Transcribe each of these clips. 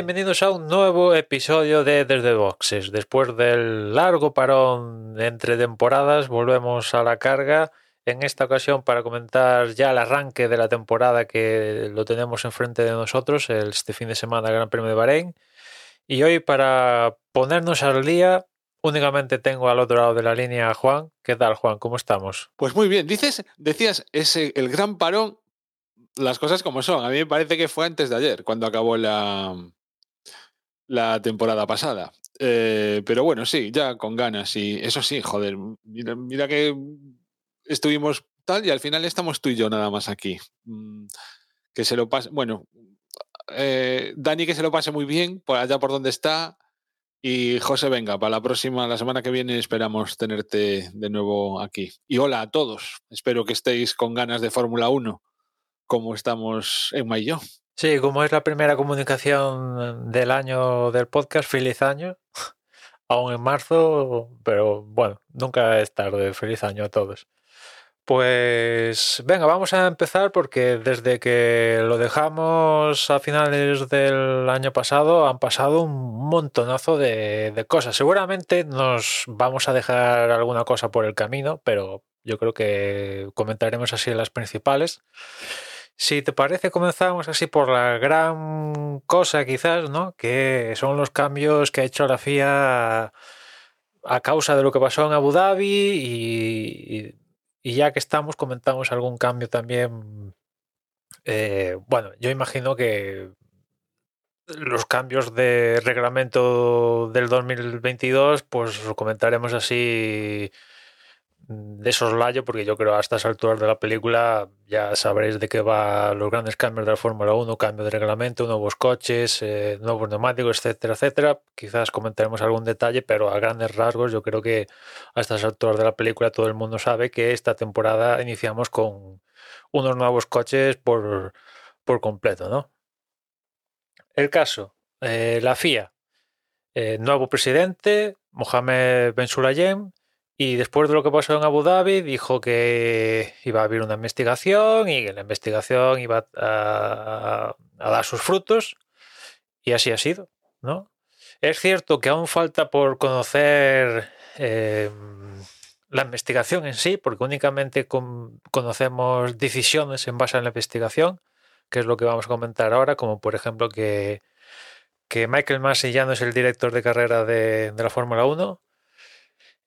bienvenidos a un nuevo episodio de Desde Boxes. Después del largo parón entre temporadas, volvemos a la carga. En esta ocasión para comentar ya el arranque de la temporada que lo tenemos enfrente de nosotros, este fin de semana el Gran Premio de Bahrein. Y hoy para ponernos al día, únicamente tengo al otro lado de la línea a Juan. ¿Qué tal, Juan? ¿Cómo estamos? Pues muy bien, dices, decías, ese, el gran parón las cosas como son. A mí me parece que fue antes de ayer, cuando acabó la, la temporada pasada. Eh, pero bueno, sí, ya con ganas. Y eso sí, joder, mira, que estuvimos tal y al final estamos tú y yo nada más aquí. Mm, que se lo pase, bueno, eh, Dani que se lo pase muy bien por allá por donde está. Y José, venga, para la próxima, la semana que viene esperamos tenerte de nuevo aquí. Y hola a todos, espero que estéis con ganas de Fórmula 1 como estamos en mayo. Sí, como es la primera comunicación del año del podcast, feliz año. Aún en marzo, pero bueno, nunca es tarde. Feliz año a todos. Pues venga, vamos a empezar porque desde que lo dejamos a finales del año pasado han pasado un montonazo de, cosas. Seguramente nos vamos a dejar alguna cosa por el camino, pero yo creo que comentaremos así las principales. Si te parece, comenzamos así por la gran cosa quizás, ¿no? Que son los cambios que ha hecho la FIA a causa de lo que pasó en Abu Dhabi y, y ya que estamos comentamos algún cambio también. Eh, bueno, yo imagino que los cambios de reglamento del 2022, pues lo comentaremos así de soslayo, porque yo creo a estas alturas de la película ya sabréis de qué va los grandes cambios de la Fórmula 1, cambio de reglamento, nuevos coches, eh, nuevos neumáticos, etcétera, etcétera. Quizás comentaremos algún detalle, pero a grandes rasgos yo creo que a estas alturas de la película todo el mundo sabe que esta temporada iniciamos con unos nuevos coches por, por completo, ¿no? El caso, eh, la FIA, eh, nuevo presidente, Mohamed Ben Sulayem, y después de lo que pasó en Abu Dhabi, dijo que iba a haber una investigación y que la investigación iba a, dar sus frutos. Y así ha sido, ¿no? Es cierto que aún falta por conocer eh, la investigación en sí, porque únicamente con, conocemos decisiones en base a la investigación, que es lo que vamos a comentar ahora, como por ejemplo que, que Michael Massey ya no es el director de carrera de, de la Fórmula 1,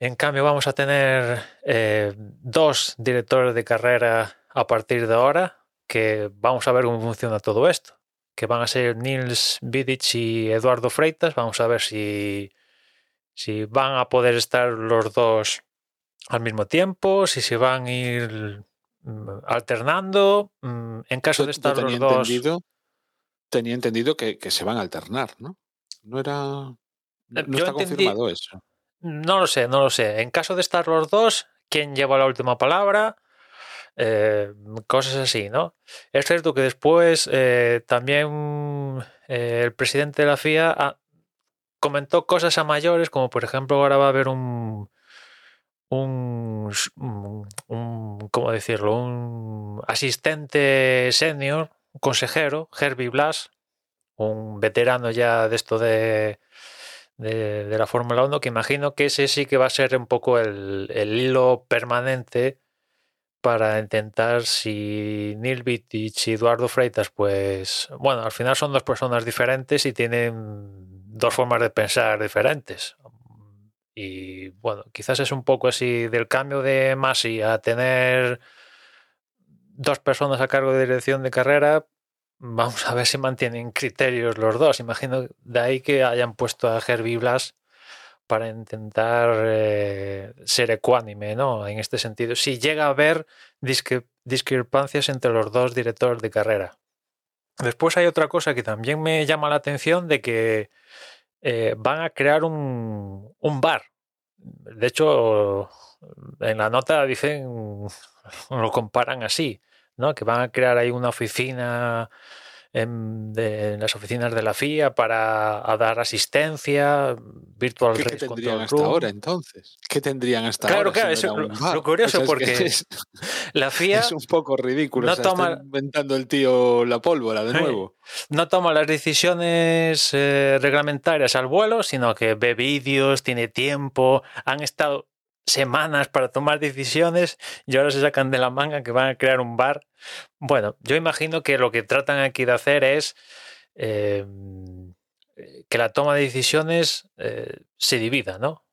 en cambio, vamos a tener eh, dos directores de carrera a partir de ahora, que vamos a ver cómo funciona todo esto, que van a ser Nils Vidic y Eduardo Freitas. Vamos a ver si, si van a poder estar los dos al mismo tiempo, si se van a ir mm, alternando. Mm, en caso de estar los dos. Tenía entendido que, que, se van a alternar, ¿no? No era. No, está entendí, confirmado eso. No lo sé, no lo sé. En caso de estar los dos, ¿quién lleva la última palabra? Eh, cosas así, ¿no? Es cierto que después eh, también eh, el presidente de la FIA ha, comentó cosas a mayores, como por ejemplo ahora va a haber un, un, un ¿cómo decirlo? Un asistente senior, un consejero, Herbie Blas, un veterano ya de esto de de, la Fórmula 1, que imagino que ese sí que va a ser un poco el, el hilo permanente para intentar si Neil Vittich y Eduardo Freitas, pues bueno, al final son dos personas diferentes y tienen dos formas de pensar diferentes. Y bueno, quizás es un poco así del cambio de Masi a tener dos personas a cargo de dirección de carrera, Vamos a ver si mantienen criterios los dos. Imagino de ahí que hayan puesto a Herbie Blas para intentar eh, ser ecuánime, ¿no? En este sentido, si llega a haber discre discrepancias entre los dos directores de carrera. Después hay otra cosa que también me llama la atención de que eh, van a crear un, un, bar. De hecho, en la nota dicen, lo comparan así, ¿no? Que van a crear ahí una oficina en, de, en las oficinas de la FIA para a dar asistencia, virtual ¿Qué, qué tendrían hasta room. ahora entonces? ¿Qué tendrían hasta Claro, ahora? claro, si no lo, curioso O sea, es que porque la FIA es un poco ridículo. no o sea, está toma- inventando el tío la pólvora de nuevo. no toma las decisiones eh, reglamentarias al vuelo, sino que ve vídeos, tiene tiempo, han estado semanas para tomar decisiones y ahora se sacan de la manga que van a crear un bar. Bueno, yo imagino que lo que tratan aquí de hacer es eh, que la toma de decisiones eh, se divida, ¿no?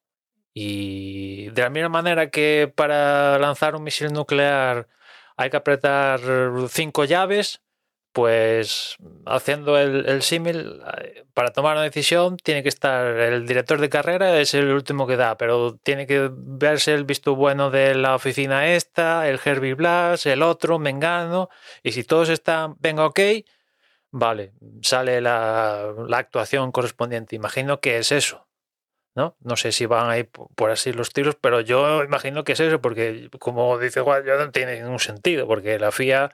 Y de la misma manera que para lanzar un misil nuclear hay que apretar cinco llaves, pues haciendo el, el símil, eh, para tomar una decisión tiene que estar el director de carrera, es el último que da, pero tiene que verse el visto bueno de la oficina esta, el Herbie Blas, el otro, Mengano, y si todos están, venga, ok, vale, sale la, actuación correspondiente. Imagino que es eso. ¿no? No sé si van ahí po- por así los tiros, pero yo imagino que es eso, porque como dice Juan, ya no tiene ningún sentido, porque la FIA,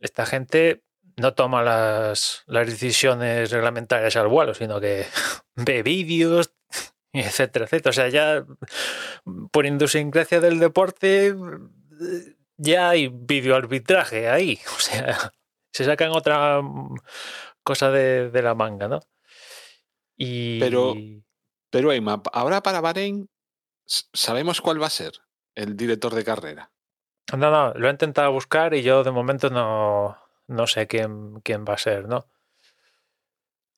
esta gente no toma las, las decisiones reglamentarias al vuelo, sino que ve vídeos, etcétera, etcétera. O sea, ya por idiosincrasia del deporte eh, ya hay videoarbitraje ahí. O sea, se sacan otra mm, cosa de, de la manga, ¿no? Y... Pero- Pero Emma, ahora para Bahrein, ¿sabemos cuál va a ser el director de carrera? No, no, lo he intentado buscar y yo de momento no, no sé quién, quién va a ser, ¿no?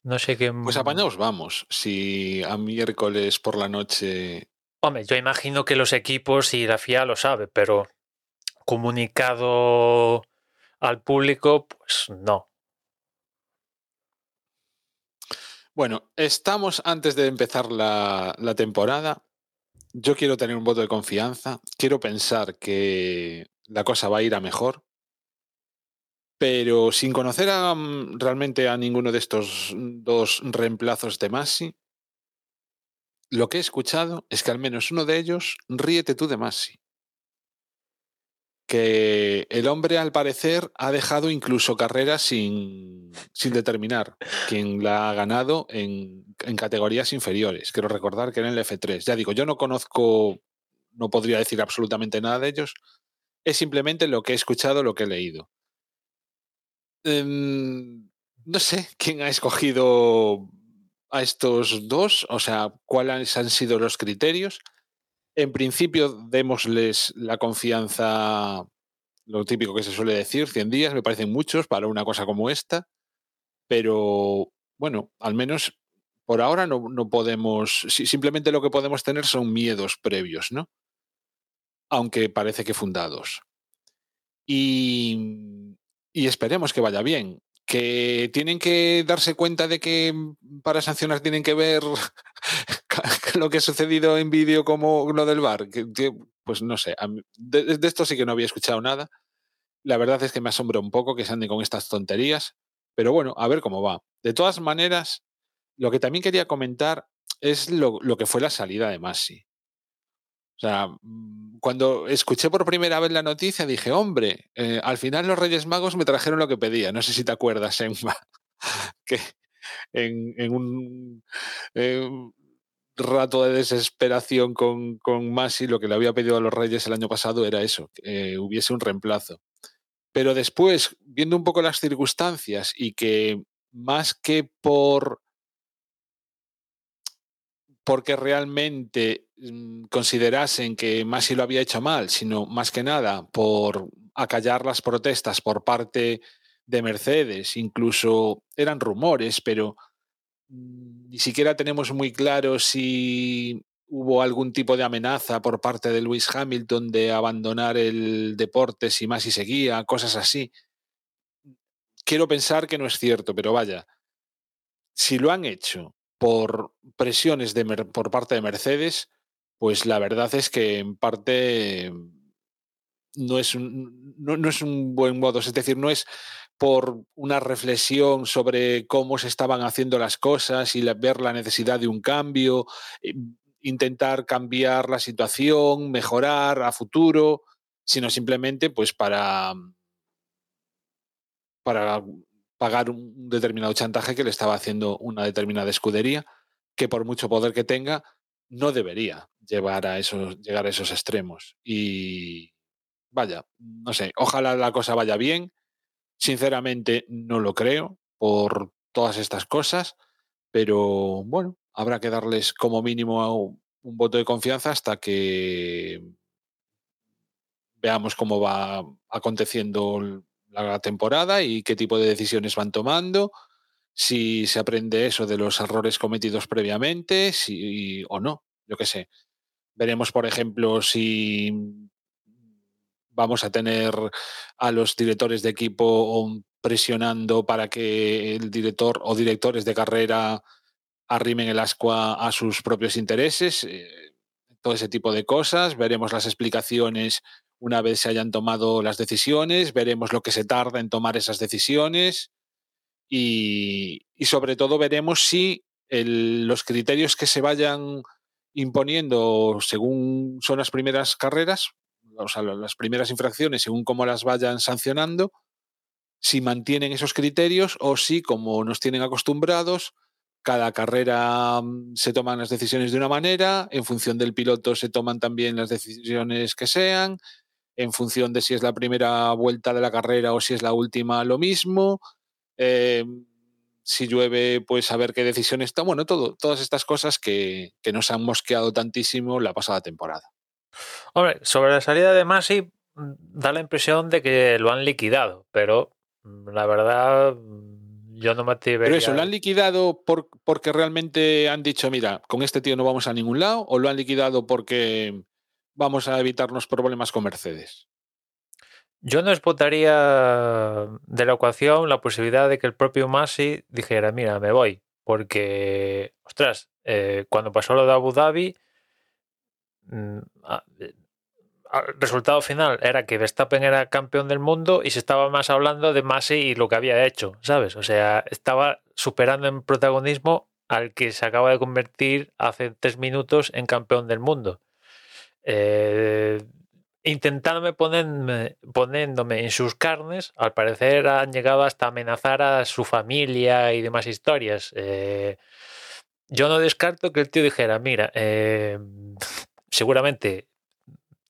No sé quién. Pues apañaos vamos, si a miércoles por la noche... Hombre, yo imagino que los equipos y la FIA lo sabe, pero comunicado al público, pues no. Bueno, estamos antes de empezar la, la temporada. Yo quiero tener un voto de confianza. Quiero pensar que la cosa va a ir a mejor. Pero sin conocer a, mm, realmente a ninguno de estos dos reemplazos de Masi, lo que he escuchado es que al menos uno de ellos ríete tú de Masi. Que el hombre, al parecer, ha dejado incluso carreras sin, sin determinar quien la ha ganado en, en categorías inferiores. Quiero recordar que en el F3. Ya digo, yo no conozco, no podría decir absolutamente nada de ellos. Es simplemente lo que he escuchado, lo que he leído. Em, no sé quién ha escogido a estos dos, o sea, cuáles han sido los criterios. En principio, démosles la confianza, lo típico que se suele decir, 100 días, me parecen muchos para una cosa como esta, pero bueno, al menos por ahora no, podemos, si- simplemente lo que podemos tener son miedos previos, ¿no? Aunque parece que fundados. Y, y esperemos que vaya bien. Que tienen que darse cuenta de que para sancionar tienen que ver lo que ha sucedido en vídeo como lo del bar. Que, pues no sé, de, de esto sí que no había escuchado nada. La verdad es que me asombra un poco que se anden con estas tonterías. Pero bueno, a ver cómo va. De todas maneras, lo que también quería comentar es lo, que fue la salida de Masi. O sea, mm, cuando escuché por primera vez la noticia dije, hombre, eh, al final los Reyes Magos me trajeron lo que pedía. No sé si te acuerdas, Emma, que en, en un eh, rato de desesperación con, con Masi lo que le había pedido a los Reyes el año pasado era eso, que eh, hubiese un reemplazo. Pero después, viendo un poco las circunstancias y que más que por porque realmente mm, considerasen que Masi lo había hecho mal, sino más que nada por acallar las protestas por parte de Mercedes, incluso eran rumores, pero mm, ni siquiera tenemos muy claro si hubo algún tipo de amenaza por parte de Lewis Hamilton de abandonar el deporte si Masi seguía, cosas así. Quiero pensar que no es cierto, pero vaya, si lo han hecho por presiones por parte de Mercedes, pues la verdad es que en parte no es un, no, no es un buen modo, es decir, no es por una reflexión sobre cómo se estaban haciendo las cosas y ver la necesidad de un cambio. eh, intentar cambiar la situación, mejorar a futuro, sino simplemente pues para, para pagar un determinado chantaje que le estaba haciendo una determinada escudería, que por mucho poder que tenga, no debería llevar a esos, llegar a esos extremos. Y vaya, no sé, ojalá la cosa vaya bien. Sinceramente no lo creo por todas estas cosas, pero bueno, habrá que darles como mínimo un voto de confianza hasta que veamos cómo va aconteciendo la temporada y qué tipo de decisiones van tomando, si se aprende eso de los errores cometidos previamente, si o no, yo qué sé. Veremos, por ejemplo, si vamos a tener a los directores de equipo presionando para que el director o directores de carrera arrimen el ascua a sus propios intereses, eh, todo ese tipo de cosas. Veremos las explicaciones una vez se hayan tomado las decisiones, veremos lo que se tarda en tomar esas decisiones y, sobre todo veremos si los criterios que se vayan imponiendo según son las primeras carreras, o sea, las primeras infracciones, según cómo las vayan sancionando, si mantienen esos criterios o si, como nos tienen acostumbrados, cada carrera mm, se toman las decisiones de una manera, en función del piloto se toman también las decisiones que sean, en función de si es la primera vuelta de la carrera o si es la última, lo mismo. Em, si llueve, pues a ver qué decisión está. Bueno, todo, todas estas cosas que, que, nos han mosqueado tantísimo la pasada temporada. Hombre, sobre la salida de Masi, mm, da la impresión de que lo han liquidado, pero mm, la verdad yo no me atrevería. Pero eso, ¿lo han liquidado por, porque realmente han dicho, mira, con este tío no vamos a ningún lado? ¿O lo han liquidado porque vamos a evitarnos problemas con Mercedes? Yo no explotaría de la ecuación la posibilidad de que el propio Masi dijera, mira, me voy. Porque, ostras, eh, cuando pasó lo de Abu Dhabi, mm, el resultado final era que Verstappen era campeón del mundo y se estaba más hablando de Masi y lo que había hecho, ¿sabes? O sea, estaba superando en protagonismo al que se acaba de convertir hace tres minutos en campeón del mundo. Eh, intentándome ponerme, poniéndome en sus carnes, al parecer han llegado hasta amenazar a su familia y demás historias. Eh, yo no descarto que el tío dijera, mira, eh, seguramente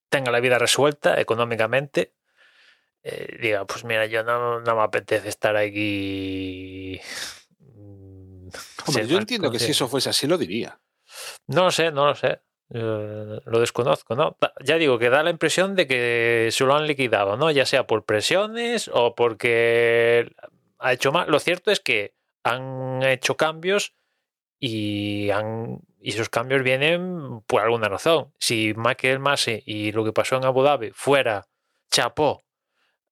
tenga la vida resuelta económicamente, eh, diga, pues mira, yo no, no, me apetece estar aquí. Mm, Hombre, yo entiendo que si eso fuese así lo diría. No lo sé, no lo sé. Lo desconozco, ¿no? Ya digo que da la impresión de que se lo han liquidado, ¿no? Ya sea por presiones o porque ha hecho mal. Lo cierto es que han hecho cambios y, han, y esos cambios vienen por alguna razón. Si Michael Masi y lo que pasó en Abu Dhabi fuera chapó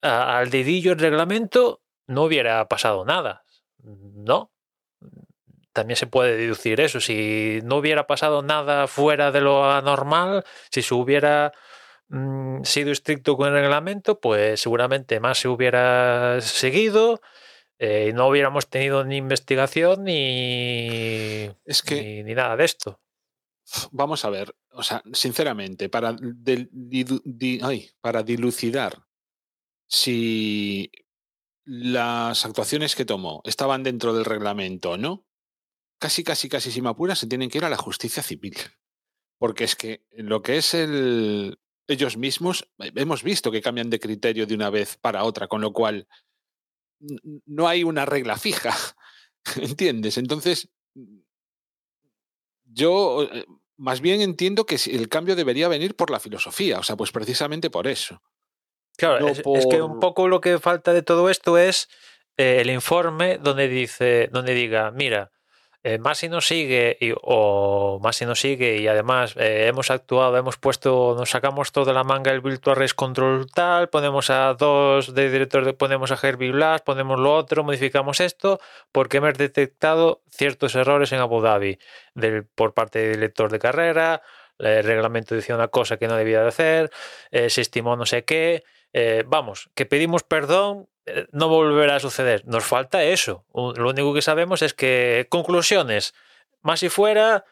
al dedillo el reglamento, no hubiera pasado nada. No. También se puede deducir eso. Si no hubiera pasado nada fuera de lo anormal, si se hubiera mm, sido estricto con el reglamento, pues seguramente más se hubiera seguido eh, no hubiéramos tenido ni investigación ni, es que, ni, nada de esto. Vamos a ver, o sea, sinceramente, para, para dilucidar si las actuaciones que tomó estaban dentro del reglamento o no, casi, casi, casi, si me apura, se tienen que ir a la justicia civil. Porque es que lo que es el. Ellos mismos, hemos visto que cambian de criterio de una vez para otra, con lo cual no hay una regla fija, ¿entiendes? Entonces, yo eh, más bien entiendo que el cambio debería venir por la filosofía, o sea, pues precisamente por eso. Claro, es, que un poco lo que falta de todo esto es eh, el informe donde dice, donde diga, mira, eh, Masi nos sigue y, o Masi nos sigue y además eh, hemos actuado, hemos puesto, nos sacamos todo de la manga el Virtual Race Control tal, ponemos a dos de director, ponemos a Herbie Blas, ponemos lo otro, modificamos esto, porque hemos detectado ciertos errores en Abu Dhabi por parte del director de carrera, el reglamento decía una cosa que no debía de hacer, eh, se estimó no sé qué, eh, vamos, que pedimos perdón no volverá a suceder. Nos falta eso. Lo único que sabemos es que, conclusiones, más si fuera,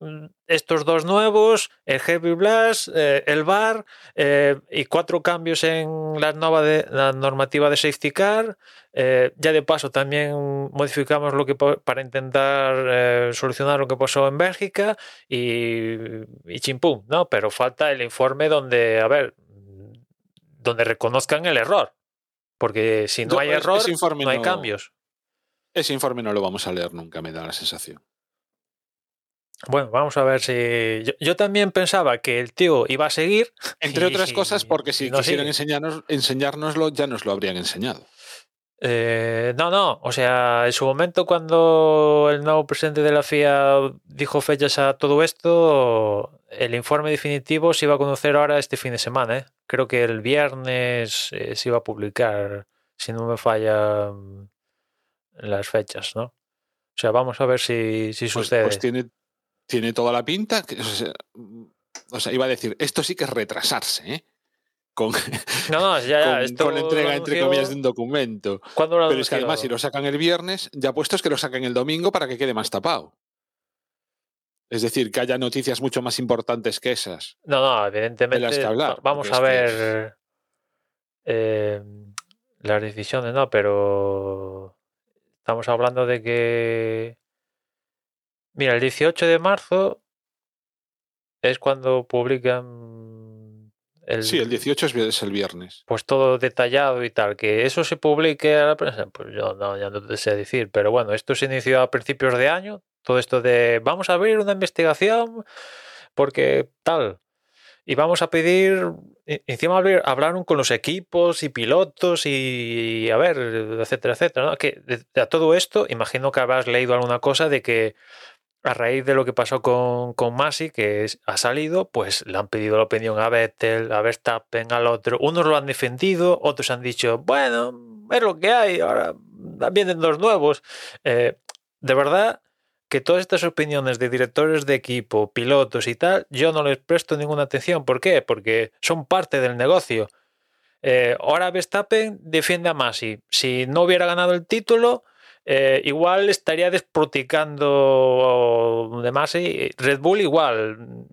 mm, estos dos nuevos, el Heavy Blast, eh, el VAR eh, y cuatro cambios en la, nueva de, la normativa de safety car. Eh, ya de paso también modificamos lo que para intentar solucionar lo que pasó en Bélgica y, y chimpum, ¿no? Pero falta el informe donde, a ver, donde reconozcan el error. Porque si no Yo- hay error, no hay cambios. Ese informe no lo vamos a leer nunca, me da la sensación. Bueno, vamos a ver si. Yo, yo también pensaba que el tío iba a seguir. Entre otras cosas, porque si no quisieran enseñarnos, enseñárnoslo, ya nos lo habrían enseñado. Eh, no, no. O sea, en su momento, cuando el nuevo presidente de la FIA dijo fechas a todo esto, el informe definitivo se iba a conocer ahora este fin de semana. ¿eh? Creo que el viernes eh, se iba a publicar, si no me falla mm, las fechas, ¿no? O sea, vamos a ver si, si Pues, sucede. pues tiene, tiene toda la pinta. que- o, sea, o sea, iba a decir, esto sí que es retrasarse, ¿eh? Con, No, ya, con- esto con la entrega, entre comillas, de un documento. ¿Cuándo lo Pero es que además, si lo sacan el viernes, ya puesto es que lo saquen el domingo para que quede más tapado. Es decir, que haya noticias mucho más importantes que esas. No, no, evidentemente. que hablar, va- Vamos a es ver eh, las decisiones, ¿no? Pero estamos hablando de que. Mira, el 18 de marzo es cuando publican el, Sí, el 18 es, el viernes. pues todo detallado y tal. Que eso se publique a la prensa, pues yo no, ya no te sé decir. Pero bueno, esto se inició a principios de año. Todo esto de vamos a abrir una investigación porque tal. Y vamos a pedir, encima hablar- hablaron con los equipos y pilotos y, a ver, etcétera, etcétera. ¿no? Que de, de a todo esto, imagino que habrás leído alguna cosa de que a raíz de lo que pasó con, con Masi, que ha salido, pues le han pedido la opinión a Vettel, a Verstappen, al otro. Unos lo han defendido, otros han dicho, bueno, es lo que hay, ahora vienen dos nuevos. Eh, de verdad que todas estas opiniones de directores de equipo, pilotos y tal, yo no les presto ninguna atención. ¿Por qué? Porque son parte del negocio. Eh, ahora Verstappen defiende a Masi. Si no hubiera ganado el título, eh, igual estaría desproticando de Masi. Red Bull igual.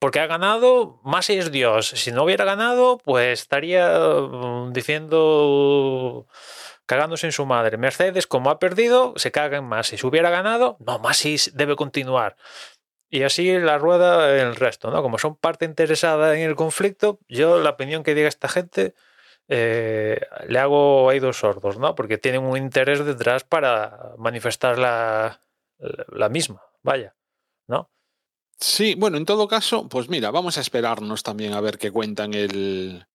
Porque ha ganado, Masi es Dios. Si no hubiera ganado, pues estaría mm, diciendo cagándose en su madre. Mercedes, como ha perdido, se caga en Masi. Si hubiera ganado, no, Masi debe continuar. Y así la rueda el resto, ¿no? Como son parte interesada en el conflicto, yo la opinión que diga esta gente eh, le hago oídos sordos, ¿no? Porque tienen un interés detrás para manifestar la, la misma, vaya, ¿no? Sí, bueno, en todo caso, pues mira, vamos a esperarnos también a ver qué cuentan el,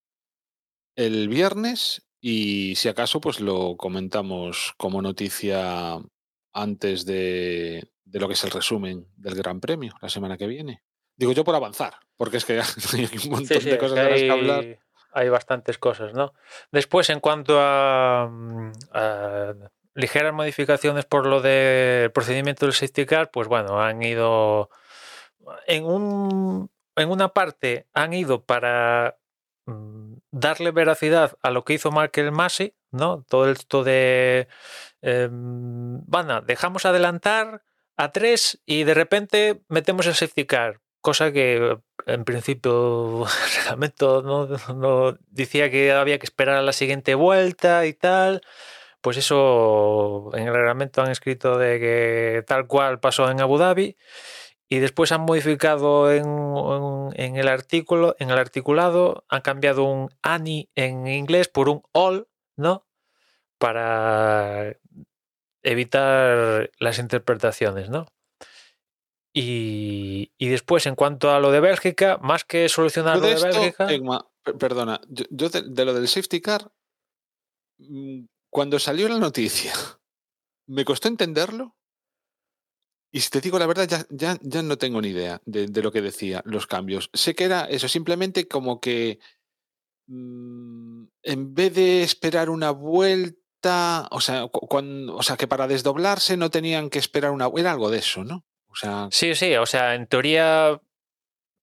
el viernes y si acaso, pues lo comentamos como noticia antes de, de lo que es el resumen del Gran Premio la semana que viene. Digo yo por avanzar, porque es que hay un montón Sí, sí, de cosas de las que hablar. Hay bastantes cosas, ¿no? Después, en cuanto a, mm, a ligeras modificaciones por lo del procedimiento del safety car, pues bueno, han ido en un en una parte han ido para mm, darle veracidad a lo que hizo Michael Massey, ¿no? Todo esto de eh, bueno, dejamos adelantar a tres y de repente metemos el safety car, cosa que en principio el reglamento no, decía que había que esperar a la siguiente vuelta y tal. Pues eso en el reglamento han escrito de que tal cual pasó en Abu Dhabi y después han modificado en, en- el artículo, en el articulado, han cambiado un ani en inglés por un all, ¿no? Para evitar las interpretaciones, ¿no? Y, y después, en cuanto a lo de Bélgica, más que solucionar lo de esto, Bélgica, Egma, per- perdona, yo, yo de, de lo del safety car, mm, cuando salió la noticia, me costó entenderlo. Y si te digo la verdad, ya, ya, ya no tengo ni idea de, de lo que decía, los cambios. Sé que era eso, simplemente como que mm, en vez de esperar una vuelta, o sea, cu- cuan- o sea, que para desdoblarse no tenían que esperar una era algo de eso, ¿no? O sea, Sí, sí, o sea, en teoría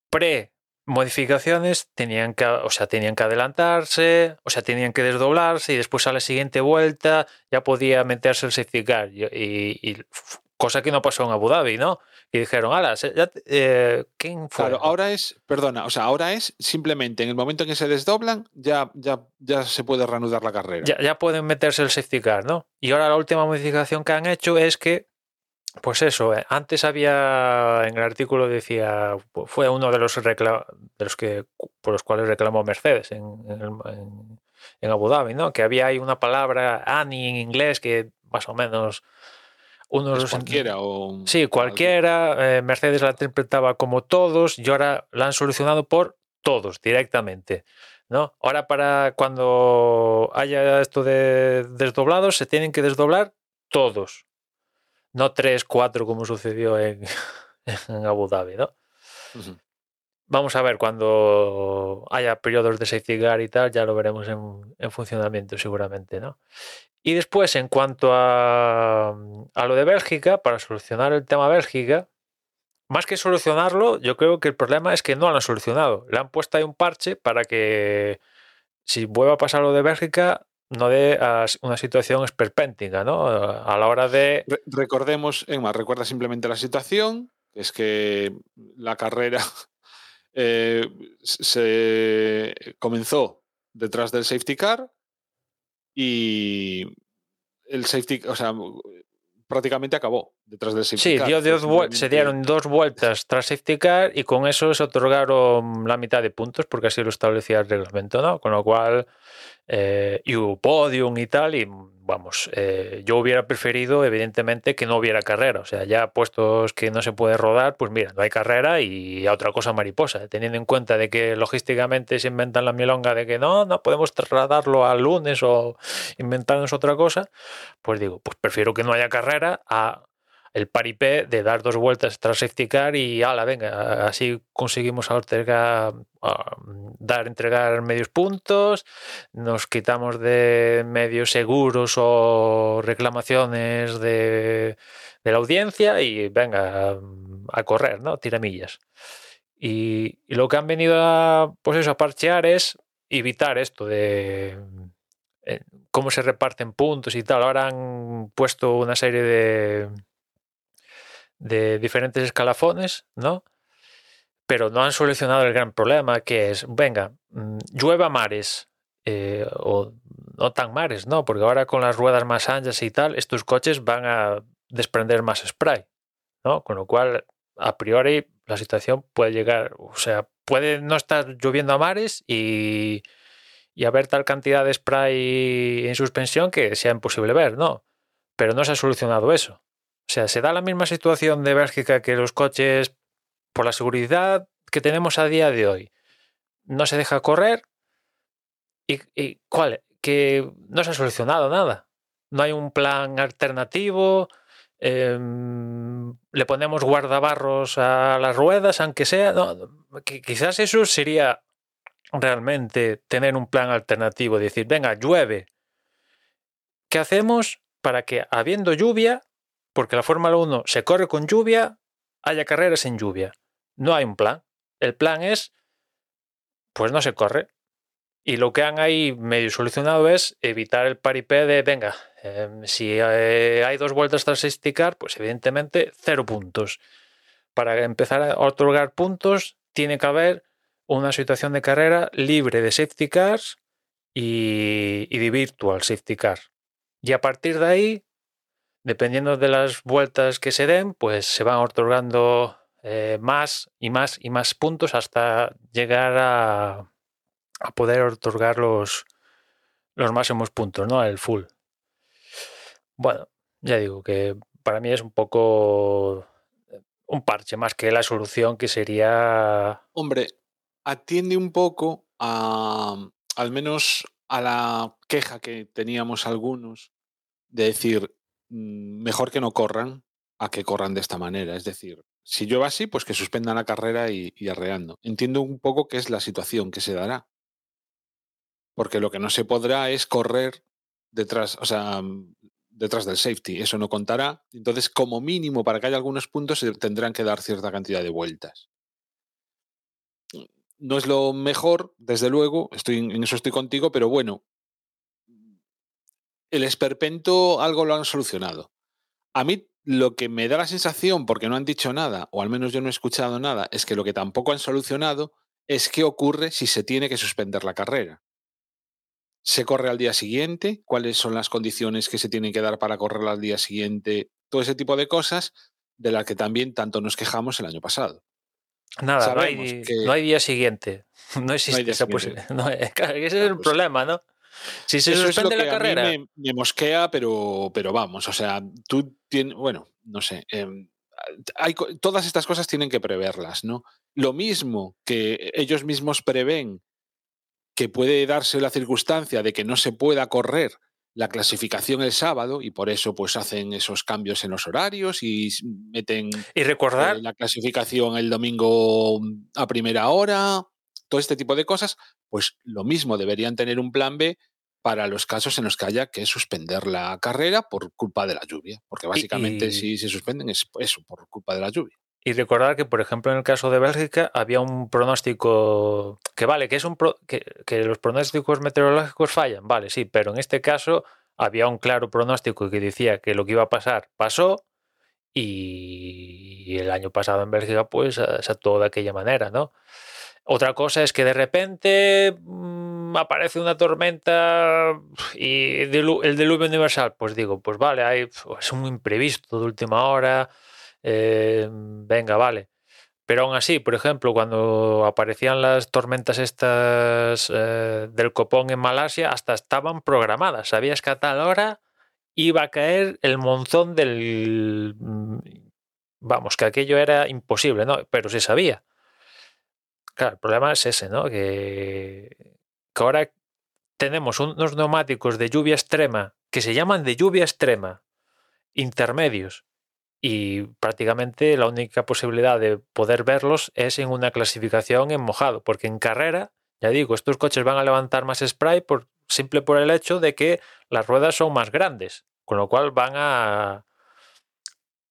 pre modificaciones tenían que, o sea, tenían que adelantarse, o sea, tenían que desdoblarse y después a la siguiente vuelta ya podía meterse el safety car. Y, y- y f- cosa que no pasó en Abu Dhabi, ¿no? Y dijeron, ala, eh, ¿quién fue? Claro, ahora es, perdona, o sea, ahora es simplemente en el momento en que se desdoblan, ya, ya, ya se puede reanudar la carrera. ya, ya pueden meterse el safety car, ¿no? Y ahora la última modificación que han hecho es que, pues eso, eh, antes había, en el artículo decía, fu- fue uno de los, recla- de los que por los cuales reclamó Mercedes en, Abu Dhabi, ¿no? Que había ahí una palabra Ani en inglés que más o menos unos Es los ent- cualquiera o... Sí, cualquiera. eh, Mercedes la interpretaba como todos y ahora la han solucionado por todos directamente. ¿no? Ahora para cuando haya esto de desdoblados se tienen que desdoblar todos. No tres, cuatro como sucedió en, en Abu Dhabi. ¿no? Vamos a ver cuando haya periodos de safety car y tal, ya lo veremos en, en funcionamiento seguramente, ¿no? Y después, en cuanto a, a lo de Bélgica, para solucionar el tema Bélgica, más que solucionarlo, yo creo que el problema es que no lo han solucionado. Le han puesto ahí un parche para que si vuelva a pasar lo de Bélgica, no a una situación esperpéntica, ¿no? A la hora de... Re- recordemos, Emma, recuerda simplemente la situación, es que la carrera eh, se comenzó detrás del safety car y el safety, o sea, prácticamente acabó detrás del safety Sí, car. dio dos se dieron dos vueltas tras safety car y con eso se otorgaron la mitad de puntos porque así lo establecía el reglamento, ¿no? Con lo cual, eh, y hubo podium y tal, y vamos, eh, yo hubiera preferido evidentemente que no hubiera carrera, o sea, ya puestos que no se puede rodar, pues mira, no hay carrera y a otra cosa mariposa, teniendo en cuenta de que logísticamente se inventan la milonga de que no, no podemos trasladarlo al lunes o inventarnos otra cosa, pues digo, pues prefiero que no haya carrera a el paripé de dar dos vueltas tras safety car y ala, venga, así conseguimos dar, entregar medios puntos, nos quitamos de medios seguros o reclamaciones de, de la audiencia y venga a correr, ¿no? Tiramillas. Y, y lo que han venido a, pues eso, a parchear es evitar esto de eh, cómo se reparten puntos y tal. Ahora han puesto una serie de, de diferentes escalafones, ¿no? Pero no han solucionado el gran problema que es, venga, mm, llueva mares, eh, o no tan mares, ¿no? Porque ahora con las ruedas más anchas y tal, estos coches van a desprender más spray, ¿no? Con lo cual, a priori, la situación puede llegar, o sea, puede no estar lloviendo a mares y, y haber tal cantidad de spray en suspensión que sea imposible ver, ¿no? Pero no se ha solucionado eso. O sea, se da la misma situación de Bélgica que los coches, por la seguridad que tenemos a día de hoy, no se deja correr. ¿Y, cuál? Que no se ha solucionado nada. No hay un plan alternativo. eh, le ponemos guardabarros a las ruedas, aunque sea. Que quizás eso sería realmente tener un plan alternativo. Decir, venga, llueve. ¿Qué hacemos para que, habiendo lluvia, porque la Fórmula 1 se corre con lluvia, haya carreras en lluvia? No hay un plan. El plan es, pues no se corre. Y lo que han ahí medio solucionado es evitar el paripé de, venga, eh, si eh, hay dos vueltas tras esticar, pues evidentemente cero puntos. Para empezar a otorgar puntos, tiene que haber una situación de carrera libre de safety cars y, y de virtual safety car. Y a partir de ahí, dependiendo de las vueltas que se den, pues se van otorgando eh, más y más y más puntos hasta llegar a, a poder otorgar los, los máximos puntos, ¿no? El full. Bueno, ya digo que para mí es un poco un parche más que la solución que sería Hombre, atiende un poco a, al menos a la queja que teníamos algunos de decir, mejor que no corran a que corran de esta manera. Es decir, si llueve así, pues que suspendan la carrera y, y arreando. Entiendo un poco qué es la situación que se dará. Porque lo que no se podrá es correr detrás, o sea, mm, detrás del safety. Eso no contará. Entonces, como mínimo, para que haya algunos puntos, se tendrán que dar cierta cantidad de vueltas. No es lo mejor, desde luego, estoy, en eso estoy contigo, pero bueno, el esperpento algo lo han solucionado. A mí lo que me da la sensación, porque no han dicho nada, o al menos yo no he escuchado nada, es que lo que tampoco han solucionado es qué ocurre si se tiene que suspender la carrera. ¿Se corre al día siguiente? ¿Cuáles son las condiciones que se tienen que dar para correr al día siguiente? Todo ese tipo de cosas de las que también tanto nos quejamos el año pasado. Nada, no hay, que- no hay día siguiente. No existe esa posibilidad. No, claro, ese es el pues- problema, ¿no? Si se Eso es lo suspende que la a mí carrera. me, me mosquea, pero, pero vamos, o sea, tú tienes, bueno, no sé, em, hay, todas estas cosas tienen que preverlas, ¿no? Lo mismo que ellos mismos prevén que puede darse la circunstancia de que no se pueda correr la clasificación el sábado y por eso pues hacen esos cambios en los horarios y meten Y recordar, eh, la clasificación el domingo a primera hora, todo este tipo de cosas, pues lo mismo deberían tener un plan B para los casos en los que haya que suspender la carrera por culpa de la lluvia, porque básicamente y- si se suspenden es eso, por culpa de la lluvia. y recordar que, por ejemplo, en el caso de Bélgica había un pronóstico que vale, que es un pro- que, que los pronósticos meteorológicos fallan, vale, sí, pero en este caso había un claro pronóstico que decía que lo que iba a pasar pasó y el año pasado en Bélgica pues se actuó de aquella manera, ¿no? Otra cosa es que de repente mm, aparece una tormenta y el diluvio universal, pues digo, pues vale, hay, es un imprevisto de última hora, eh, venga, vale. Pero aún así, por ejemplo, cuando aparecían las tormentas estas eh, del copón en Malasia, hasta estaban programadas. Sabías que a tal hora iba a caer el monzón del... mm, Vamos, que aquello era imposible, ¿no? Pero se sabía. Claro, el problema es ese, ¿no? Que, que ahora tenemos unos neumáticos de lluvia extrema que se llaman de lluvia extrema, intermedios, y prácticamente la única posibilidad de poder verlos es en una clasificación en mojado, porque en carrera, ya digo, estos coches van a levantar más spray por simple por el hecho de que las ruedas son más grandes, con lo cual van a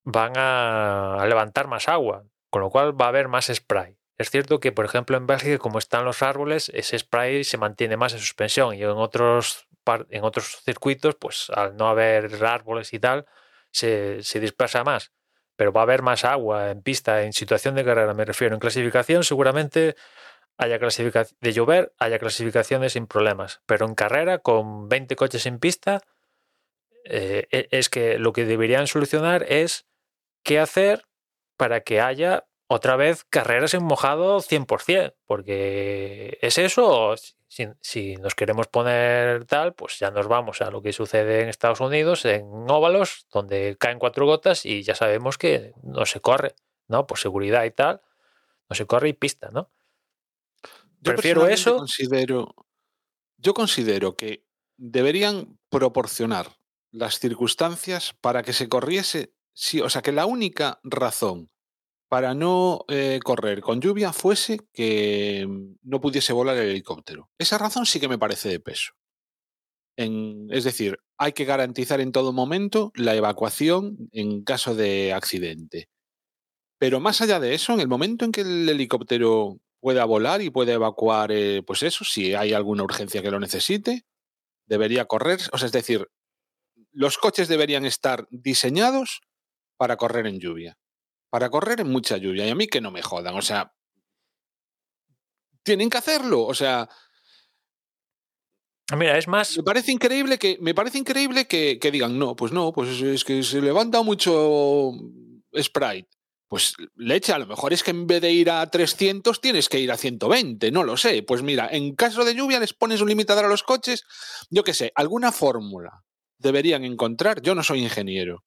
van a levantar más agua, con lo cual va a haber más spray. Es cierto que, por ejemplo, en Bélgica, como están los árboles, ese spray se mantiene más en suspensión y en otros, en otros circuitos, pues al no haber árboles y tal, se, se dispersa más. Pero va a haber más agua en pista, en situación de carrera, me refiero. En clasificación, seguramente haya clasificación de llover, haya clasificaciones sin problemas. Pero en carrera, con 20 coches en pista, eh, e- es que lo que deberían solucionar es qué hacer para que haya otra vez carreras en mojado 100%, porque es eso, si, si nos queremos poner tal, pues ya nos vamos a lo que sucede en Estados Unidos, en óvalos, donde caen cuatro gotas y ya sabemos que no se corre, ¿no? Por seguridad y tal, no se corre y pista, ¿no? Yo Prefiero eso. Considero, yo considero que deberían proporcionar las circunstancias para que se corriese. Sí, o sea, que la única razón para no eh, correr con lluvia fuese que mm, no pudiese volar el helicóptero. Esa razón sí que me parece de peso. En- es decir, hay que garantizar en todo momento la evacuación en caso de accidente. Pero más allá de eso, en el momento en que el helicóptero pueda volar y pueda evacuar, eh, pues eso, si hay alguna urgencia que lo necesite, debería correr. O sea, es decir, los coches deberían estar diseñados para correr en lluvia. Para correr en mucha lluvia. Y a mí que no me jodan. O sea, tienen que hacerlo. O sea, Mira, es más, me parece increíble que, me parece increíble que, que digan, no, pues no, pues es, es que se levanta mucho Sprite. Pues leche, a lo mejor es que en vez de ir a 300 tienes que ir a 120, no lo sé. Pues mira, en caso de lluvia les pones un limitador a los coches, yo qué sé, alguna fórmula deberían encontrar. Yo no soy ingeniero,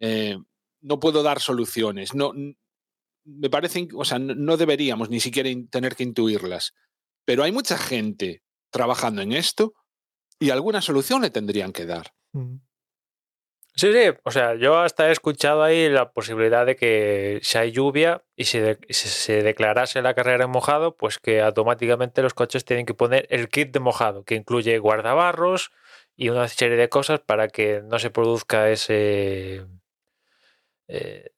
eh, no puedo dar soluciones, no, me parece, in- o sea, no- deberíamos ni siquiera tener que intuirlas. Pero hay mucha gente trabajando en esto y alguna solución le tendrían que dar. Sí, sí, o sea, yo hasta he escuchado ahí la posibilidad de que si hay lluvia y si, de- si se declarase la carrera en mojado, pues que automáticamente los coches tienen que poner el kit de mojado, que incluye guardabarros y una serie de cosas para que no se produzca ese eh,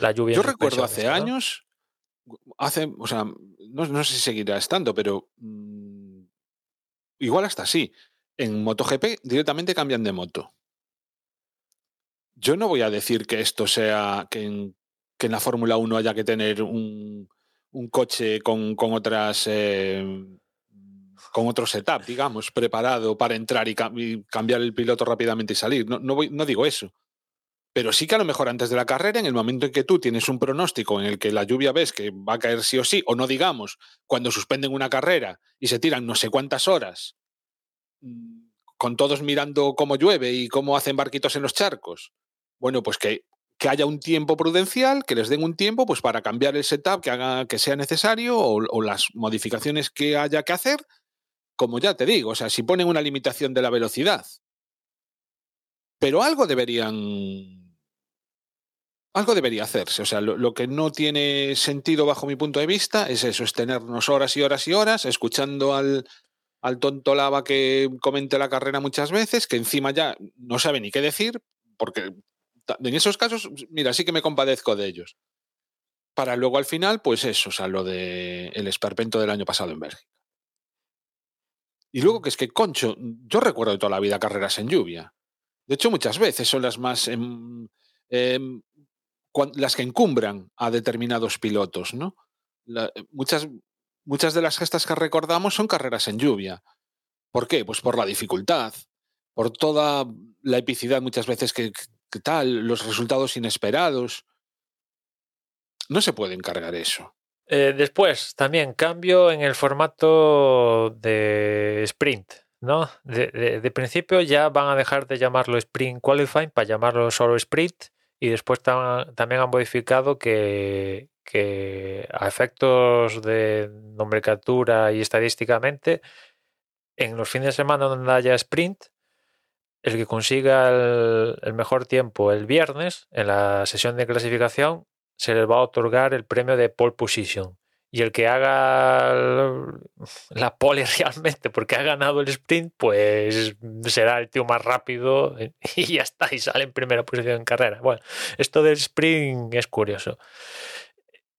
la lluvia. Yo recuerdo hace años, hace, o sea, no, no sé si seguirá estando, pero mm, igual hasta sí. En MotoGP directamente cambian de moto. yo no voy a decir que esto sea que en, que en la Fórmula 1 haya que tener un, un coche con, con otras eh, con otro setup, digamos, preparado para entrar y, cam- y cambiar el piloto rápidamente y salir. No, no, voy- no digo eso. Pero sí que a lo mejor antes de la carrera, en el momento en que tú tienes un pronóstico en el que la lluvia ves que va a caer sí o sí, o no digamos, cuando suspenden una carrera y se tiran no sé cuántas horas, mm, con todos mirando cómo llueve y cómo hacen barquitos en los charcos. Bueno, pues que, que haya un tiempo prudencial, que les den un tiempo pues para cambiar el setup que haga que sea necesario o, o las modificaciones que haya que hacer, como ya te digo, o sea, si ponen una limitación de la velocidad. Pero algo deberían algo debería hacerse. O sea, lo, que no tiene sentido bajo mi punto de vista es eso, es tenernos horas y horas y horas escuchando al, al tonto lava que comente la carrera muchas veces, que encima ya no sabe ni qué decir, porque en esos casos, mira, sí que me compadezco de ellos. Para luego al final, pues eso, o sea, lo de el esperpento del año pasado en Bélgica. Y luego que es que, concho, yo recuerdo de toda la vida carreras en lluvia. De hecho, muchas veces son las más... Eh, eh, las que encumbran a determinados pilotos, ¿no? La, muchas, muchas de las gestas que recordamos son carreras en lluvia. ¿Por qué? Pues por la dificultad, por toda la epicidad muchas veces que, tal, los resultados inesperados. No se puede encargar eso. Eh, después, también cambio en el formato de sprint. ¿no? De, principio ya van a dejar de llamarlo sprint qualifying para llamarlo solo sprint y después tam también han modificado que, que, a efectos de nomenclatura y estadísticamente, en los fines de semana donde haya sprint, el que consiga el, el, mejor tiempo el viernes en la sesión de clasificación se les va a otorgar el premio de pole position. Y el que haga la pole realmente porque ha ganado el sprint, pues será el tío más rápido y ya está, y sale en primera posición en carrera. Bueno, esto del sprint es curioso.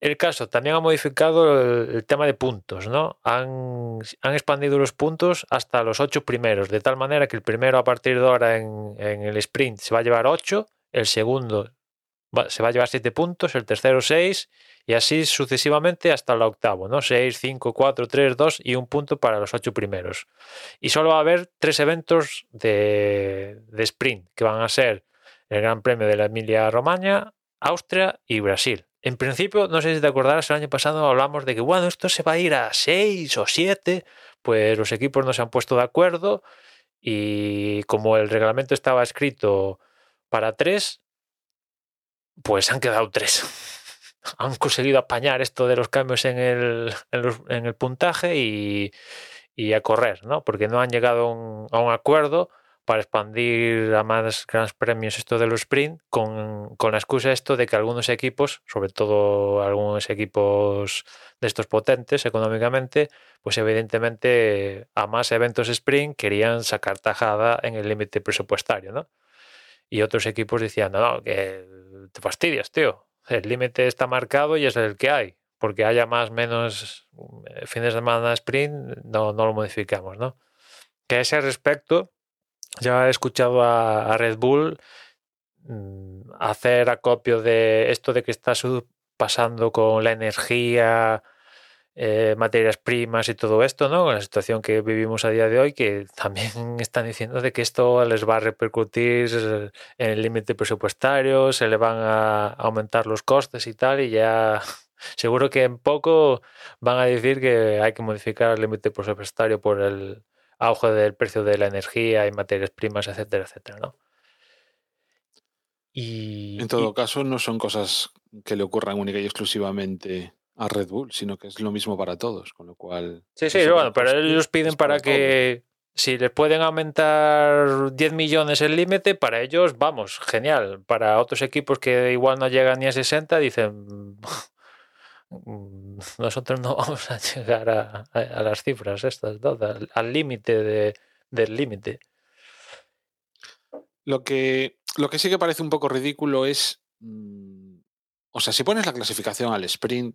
El caso también ha modificado el, tema de puntos, ¿no? Han, han, expandido los puntos hasta los ocho primeros, de tal manera que el primero a partir de ahora en, el sprint se va a llevar ocho, el segundo se va a llevar siete puntos, el tercero seis y así sucesivamente hasta el octavo, ¿no? 6, 5, 4, 3, 2 y un punto para los ocho primeros. Y solo va a haber tres eventos de, de sprint, que van a ser el Gran Premio de la Emilia-Romagna, Austria y Brasil. En principio, no sé si te acordarás, el año pasado hablamos de que, bueno, esto se va a ir a 6 o 7, pues los equipos no se han puesto de acuerdo y como el reglamento estaba escrito para 3, pues han quedado 3 han conseguido apañar esto de los cambios en el, en el puntaje y, a correr, ¿no? Porque no han llegado a un, acuerdo para expandir a más grandes premios esto de los sprint con, con la excusa esto de que algunos equipos, sobre todo algunos equipos de estos potentes económicamente, pues evidentemente a más eventos sprint querían sacar tajada en el límite presupuestario, ¿no? Y otros equipos decían, no, no, que te fastidias, tío, el límite está marcado y es el que hay. Porque haya más menos eh, fines de semana sprint, no, no lo modificamos, ¿no? Que a ese respecto, ya he escuchado a, a Red Bull mmm, hacer acopio de esto de que está pasando con la energía, eh, materias primas y todo esto, ¿no? Con la situación que vivimos a día de hoy, que también están diciendo de que esto les va a repercutir en el límite presupuestario, se le van a aumentar los costes y tal, y ya seguro que en poco van a decir que hay que modificar el límite presupuestario por el auge del precio de la energía y materias primas, etcétera, etcétera, ¿no? Y, en todo y, caso, no son cosas que le ocurran única y exclusivamente a Red Bull, sino que es lo mismo para todos, con lo cual... Sí, sí, bueno, pero ellos piden para, para que si les pueden aumentar 10 millones el límite, para ellos, vamos, genial. Para otros equipos que igual no llegan ni a 60, dicen, nosotros no vamos a llegar a, a, a las cifras estas, ¿no? al límite de, del límite. Lo que, lo que sí que parece un poco ridículo es... Mmm, o sea, si pones la clasificación al sprint,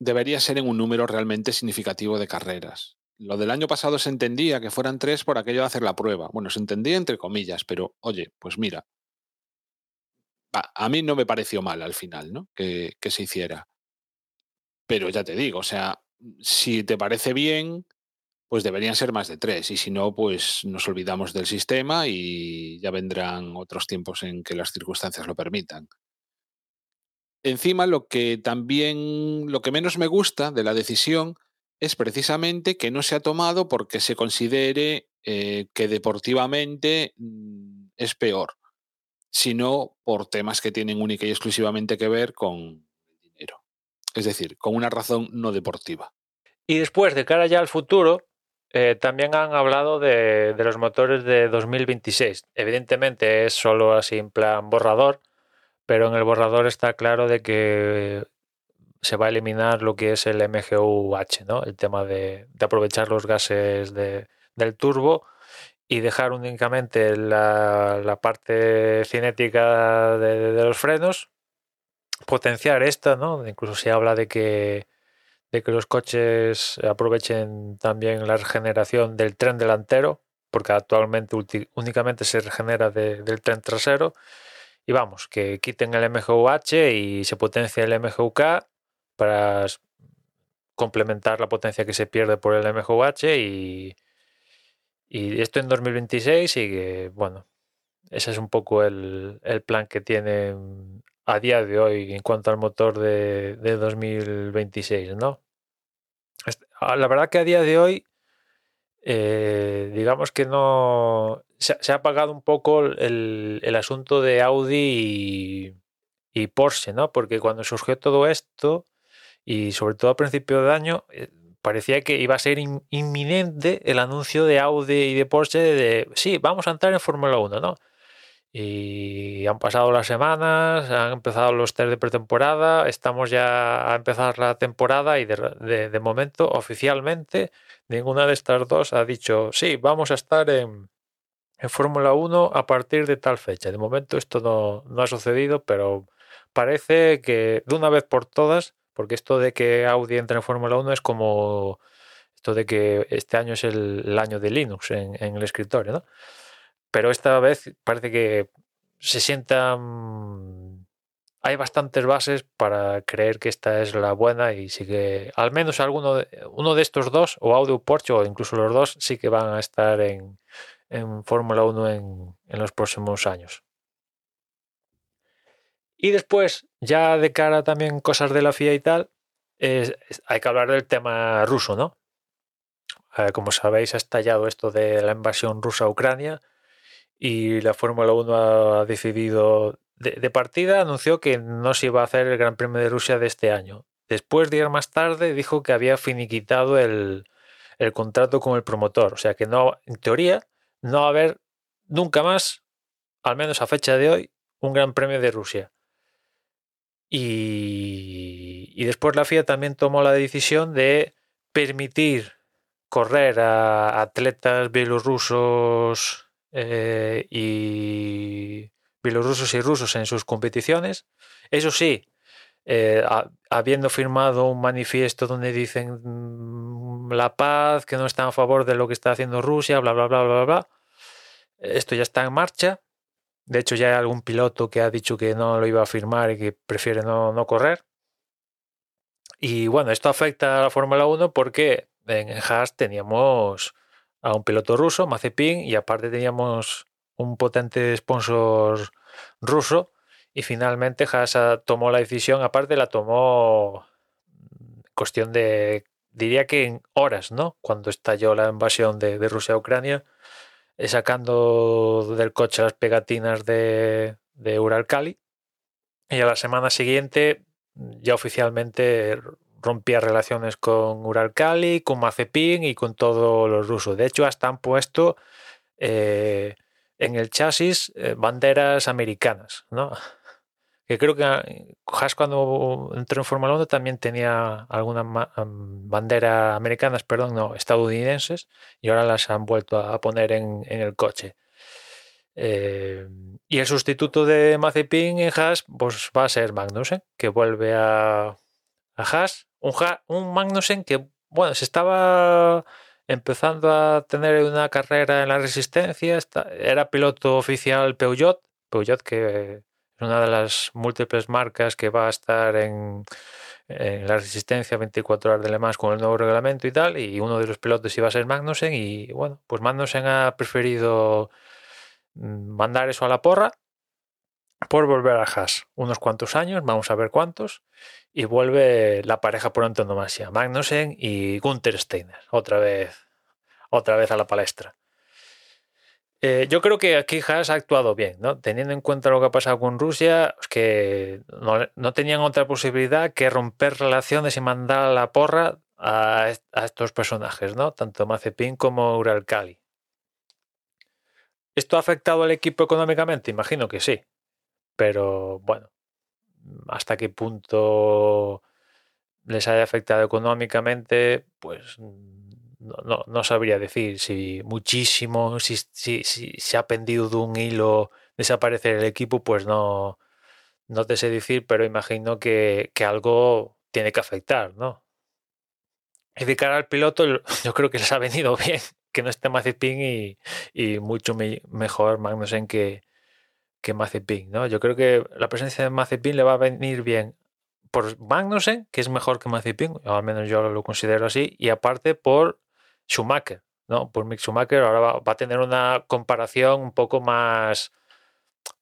debería ser en un número realmente significativo de carreras. Lo del año pasado se entendía que fueran tres por aquello de hacer la prueba. Bueno, se entendía entre comillas, pero oye, pues mira, a, mí no me pareció mal al final, ¿no? Que, que se hiciera. Pero ya te digo, o sea, si te parece bien, pues deberían ser más de tres. Y si no, pues nos olvidamos del sistema y ya vendrán otros tiempos en que las circunstancias lo permitan. Encima, lo que también, lo que menos me gusta de la decisión es precisamente que no se ha tomado porque se considere eh, que deportivamente mm, es peor, sino por temas que tienen única y exclusivamente que ver con el dinero. Es decir, con una razón no deportiva. Y después, de cara ya al futuro, eh, también han hablado de, de, los motores de 2026. Evidentemente es solo así en plan borrador, pero en el borrador está claro de que se va a eliminar lo que es el MGU-H, ¿no? el tema de, de aprovechar los gases de, del turbo y dejar únicamente la, la parte cinética de, de, los frenos, potenciar esta, ¿no? incluso se habla de que, de que los coches aprovechen también la regeneración del tren delantero, porque actualmente únicamente se regenera de, del tren trasero y vamos, que quiten el MGUH y se potencie el MGUK para complementar la potencia que se pierde por el MGUH y, y esto en 2026 y que, bueno, ese es un poco el, el, plan que tienen a día de hoy en cuanto al motor de, de 2026, ¿no? La verdad que a día de hoy, eh, digamos que no se, ha apagado un poco el, el asunto de Audi y, Porsche, ¿no? Porque cuando surgió todo esto, y sobre todo a principio de año, eh, parecía que iba a ser in, inminente el anuncio de Audi y de Porsche de, sí, vamos a entrar en Fórmula 1, ¿no? Y han pasado las semanas, han empezado los test de pretemporada, estamos ya a empezar la temporada y de momento oficialmente ninguna de estas dos ha dicho, sí, vamos a estar en, en Fórmula 1 a partir de tal fecha. De momento esto no, no, ha sucedido, pero parece que de una vez por todas, porque esto de que Audi entre en Fórmula 1 es como esto de que este año es el, año de Linux en, en, el escritorio, ¿no? Pero esta vez parece que se sientan... Hay bastantes bases para creer que esta es la buena y sí que al menos alguno de, uno de estos dos, o Audi o Porsche, o incluso los dos, sí que van a estar en, en Fórmula 1 en, en, los próximos años. Y después, ya de cara también cosas de la FIA y tal, hay que hablar del tema ruso, ¿no? Eh, como sabéis, ha estallado esto de la invasión rusa a Ucrania y la Fórmula 1 ha decidido, de, partida, anunció que no se iba a hacer el Gran Premio de Rusia de este año. Después, días más tarde, dijo que había finiquitado el, contrato con el promotor. O sea que no, en teoría, no va a haber nunca más, al menos a fecha de hoy, un Gran Premio de Rusia. Y, y, después la FIA también tomó la decisión de permitir correr a atletas bielorrusos eh, y bielorrusos y rusos en sus competiciones. Eso sí, eh, habiendo firmado un manifiesto donde dicen mmm, la paz, que no están a favor de lo que está haciendo Rusia, bla, bla, bla, bla, bla. Esto ya está en marcha. De hecho, ya hay algún piloto que ha dicho que no lo iba a firmar y que prefiere no, no correr. Y bueno, esto afecta a la Fórmula 1 porque en Haas teníamos a un piloto ruso, Mazepin, y aparte teníamos un potente sponsor ruso. Y finalmente Haas tomó la decisión, aparte la tomó cuestión de, diría que en horas, ¿no? Cuando estalló la invasión de, Rusia a Ucrania, eh, sacando del coche las pegatinas de, de Uralkali. Y a la semana siguiente ya oficialmente rompía relaciones con Uralkali, con Mazepin y con todos los rusos. De hecho, hasta han puesto eh, en el chasis eh, banderas americanas, ¿no? Que creo que Haas cuando entró en Fórmula 1 también tenía algunas banderas americanas, perdón, no, estadounidenses, y ahora las han vuelto a poner en, el coche. Eh, y el sustituto de Mazepin en Haas pues va a ser Magnussen, que vuelve a, a Haas un, un Magnussen que, bueno, se estaba empezando a tener una carrera en la resistencia, era piloto oficial Peugeot, Peugeot que Es una de las múltiples marcas que va a estar en, la resistencia 24 horas de Le Mans con el nuevo reglamento y tal, y uno de los pilotos iba a ser Magnussen, y bueno, pues Magnussen ha preferido mm, mandar eso a la porra por volver a Haas. Unos cuantos años, vamos a ver cuántos, y vuelve la pareja por antonomasia, Magnussen y Gunther Steiner, otra vez, otra vez a la palestra. Eh, yo creo que aquí Haas ha actuado bien, ¿no? Teniendo en cuenta lo que ha pasado con Rusia, que no, tenían otra posibilidad que romper relaciones y mandar a la porra a, a estos personajes, ¿no? Tanto Mazepin como Uralcali. ¿Esto ha afectado al equipo económicamente? Imagino que sí. Pero bueno, hasta qué punto les haya afectado económicamente, pues no, no, sabría decir si muchísimo, si, si, si, se ha pendido de un hilo desaparecer el equipo, pues no, no te sé decir, pero imagino que, que algo tiene que afectar, ¿no? Y de cara al piloto, yo creo que les ha venido bien que no esté Mazepin y, y mucho me, mejor Magnussen que, que Mazepin, ¿no? Yo creo que la presencia de Mazepin le va a venir bien por Magnussen, que es mejor que Mazepin, o al menos yo lo considero así, y aparte por Schumacher, ¿no? Por Mick Schumacher ahora va, a tener una comparación un poco más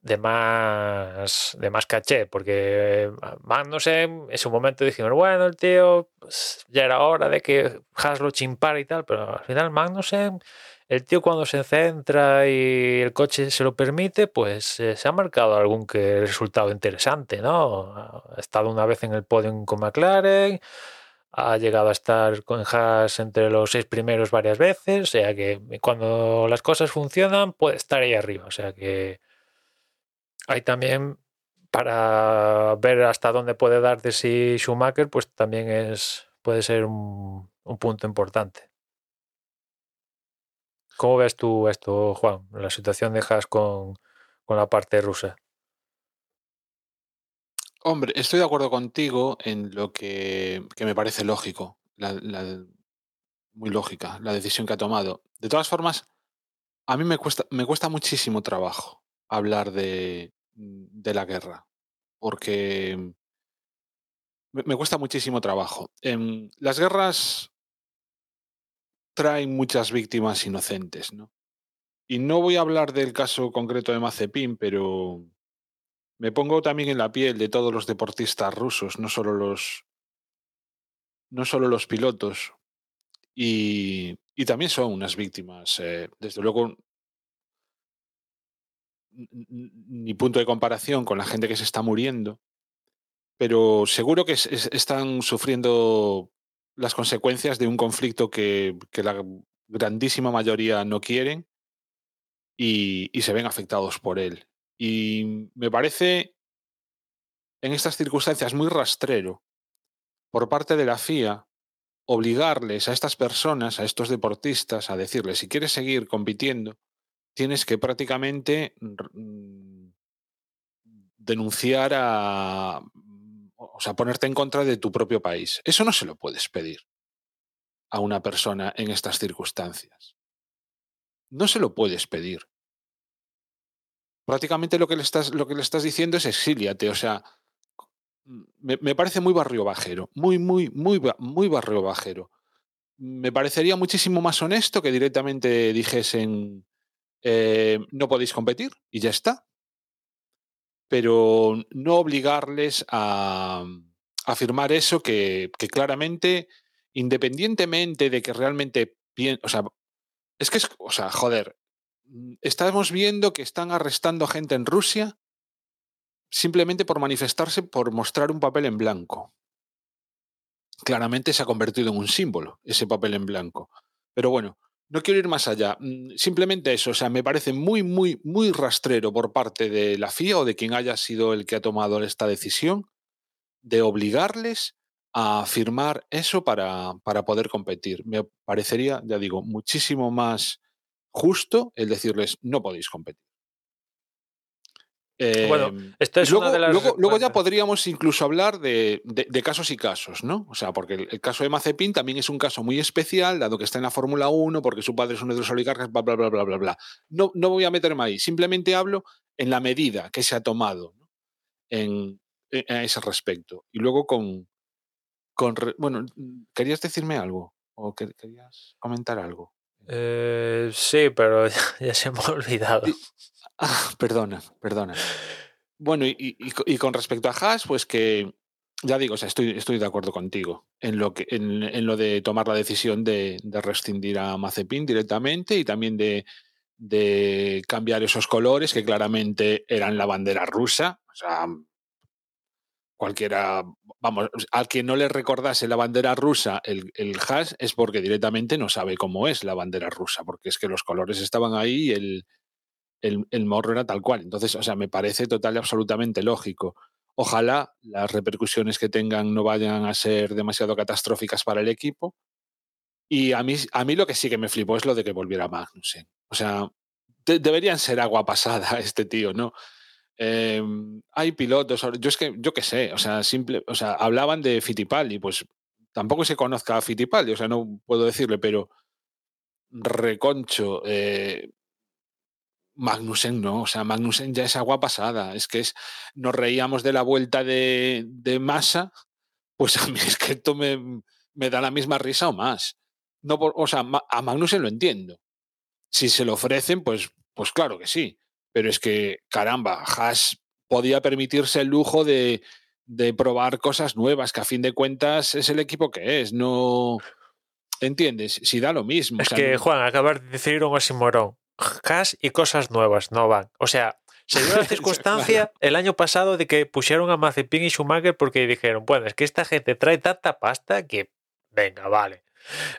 de más de más caché, porque Magnussen en su momento dijimos, bueno, el tío pues, ya era hora de que Haas lo chimpara y tal, pero al final Magnussen el tío cuando se centra y el coche se lo permite, pues eh, se ha marcado algún que resultado interesante, ¿no? Ha estado una vez en el podio con McLaren, ha llegado a estar con Haas entre los seis primeros varias veces, o sea que cuando las cosas funcionan puede estar ahí arriba, o sea que hay también para ver hasta dónde puede dar de sí Schumacher, pues también es puede ser un punto importante. ¿Cómo ves tú esto, Juan? La situación de Haas con, con la parte rusa. Hombre, estoy de acuerdo contigo en lo que, que me parece lógico, muy lógica, la decisión que ha tomado. De todas formas, a mí me cuesta, me cuesta muchísimo trabajo hablar de, de la guerra, porque me, cuesta muchísimo trabajo. En las guerras traen muchas víctimas inocentes, ¿no? Y no voy a hablar del caso concreto de Mazepin, pero me pongo también en la piel de todos los deportistas rusos, no solo los, no solo los pilotos. Y, y también son unas víctimas. Eh, desde luego, ni punto de comparación con la gente que se está muriendo, pero seguro que es, es, están sufriendo las consecuencias de un conflicto que, la grandísima mayoría no quieren y, y, se ven afectados por él. Y me parece en estas circunstancias muy rastrero por parte de la FIA obligarles a estas personas, a estos deportistas, a decirles, si quieres seguir compitiendo, tienes que prácticamente denunciar a o sea, ponerte en contra de tu propio país. Eso no se lo puedes pedir a una persona en estas circunstancias. No se lo puedes pedir. Prácticamente lo que le estás, lo que le estás diciendo es exíliate, o sea, me, parece muy barrio bajero, muy, muy, muy, muy barrio bajero. Me parecería muchísimo más honesto que directamente dijesen eh, no podéis competir y ya está pero no obligarles a, a firmar eso que, que, claramente, independientemente de que realmente, o sea, es que es, o sea, joder, mm, estamos viendo que están arrestando gente en Rusia simplemente por manifestarse, por mostrar un papel en blanco. Claramente se ha convertido en un símbolo ese papel en blanco. Pero bueno, no quiero ir más allá. Mm, simplemente eso, o sea, me parece muy, muy, muy rastrero por parte de la FIA o de quien haya sido el que ha tomado esta decisión de obligarles a firmar eso para, para poder competir. Me parecería, ya digo, muchísimo más justo el decirles no podéis competir. Eh, bueno, es luego, una de las... luego, luego, ya podríamos incluso hablar de, de, de, casos y casos, ¿no? O sea, porque el, el, caso de Mazepin también es un caso muy especial, dado que está en la Fórmula 1, porque su padre es uno de los oligarcas, bla, bla, bla, bla, bla, bla. No, no voy a meterme ahí, simplemente hablo en la medida que se ha tomado. ¿no? en, en- a ese respecto. Y luego con, con bueno, ¿querías decirme algo? ¿O que- querías comentar algo? Eh, sí, pero ya, ya se me ha olvidado. Ah, perdona, perdona. Bueno, y, y- y co- y con respecto a Haas, pues que ya digo, o sea, estoy, de acuerdo contigo en lo, que, en, lo de tomar la decisión de, de rescindir a Mazepin directamente y también de, de cambiar esos colores que claramente eran la bandera rusa. O sea, cualquiera, vamos, al que no le recordase la bandera rusa el, el es porque directamente no sabe cómo es la bandera rusa, porque es que los colores estaban ahí y el, el, el morro era tal cual. Entonces, o sea, me parece total y absolutamente lógico. Ojalá las repercusiones que tengan no vayan a ser demasiado catastróficas para el equipo. Y a mí, a mí lo que sí que me flipó es lo de que volviera Magnussen. O sea, de- deberían ser agua pasada este tío, ¿no? Eh, hay pilotos, yo es que, yo qué sé, o sea, simple, o sea, hablaban de Fittipaldi, pues tampoco se conozca a Fittipaldi, o sea, no puedo decirle, pero reconcho, eh, Magnussen no, o sea, Magnussen ya es agua pasada, es que es, nos reíamos de la vuelta de, de masa, pues a mí es que esto me, me da la misma risa o más. No por- o sea, a Magnussen lo entiendo. Si se lo ofrecen, pues, pues claro que sí. Pero es que, caramba, Haas podía permitirse el lujo de, de probar cosas nuevas, que a fin de cuentas es el equipo que es, no... ¿Entiendes? Si da lo mismo. o Es sea, que, Juan, acabas de decir un oxímoron. Haas y cosas nuevas no van. O sea, se dio la circunstancia el año pasado de que pusieron a Mazepin y Schumacher porque dijeron, bueno, es que esta gente trae tanta pasta que, venga, vale.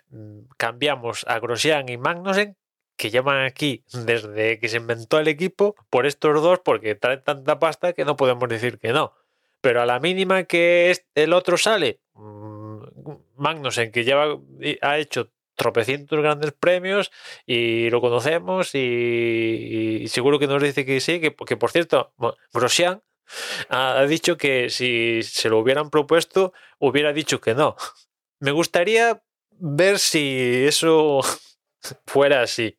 Mm, Cambiamos a Grosjean y Magnussen, que llevan aquí desde que se inventó el equipo, por estos dos, porque traen tanta pasta que no podemos decir que no. Pero a la mínima que es- el otro sale, mm, Magnussen, que lleva, ha hecho tropecientos grandes premios y lo conocemos y, seguro que nos dice que sí, que, por cierto, Grosjean ha, dicho que si se lo hubieran propuesto hubiera dicho que no. Me gustaría ver si eso fuera así.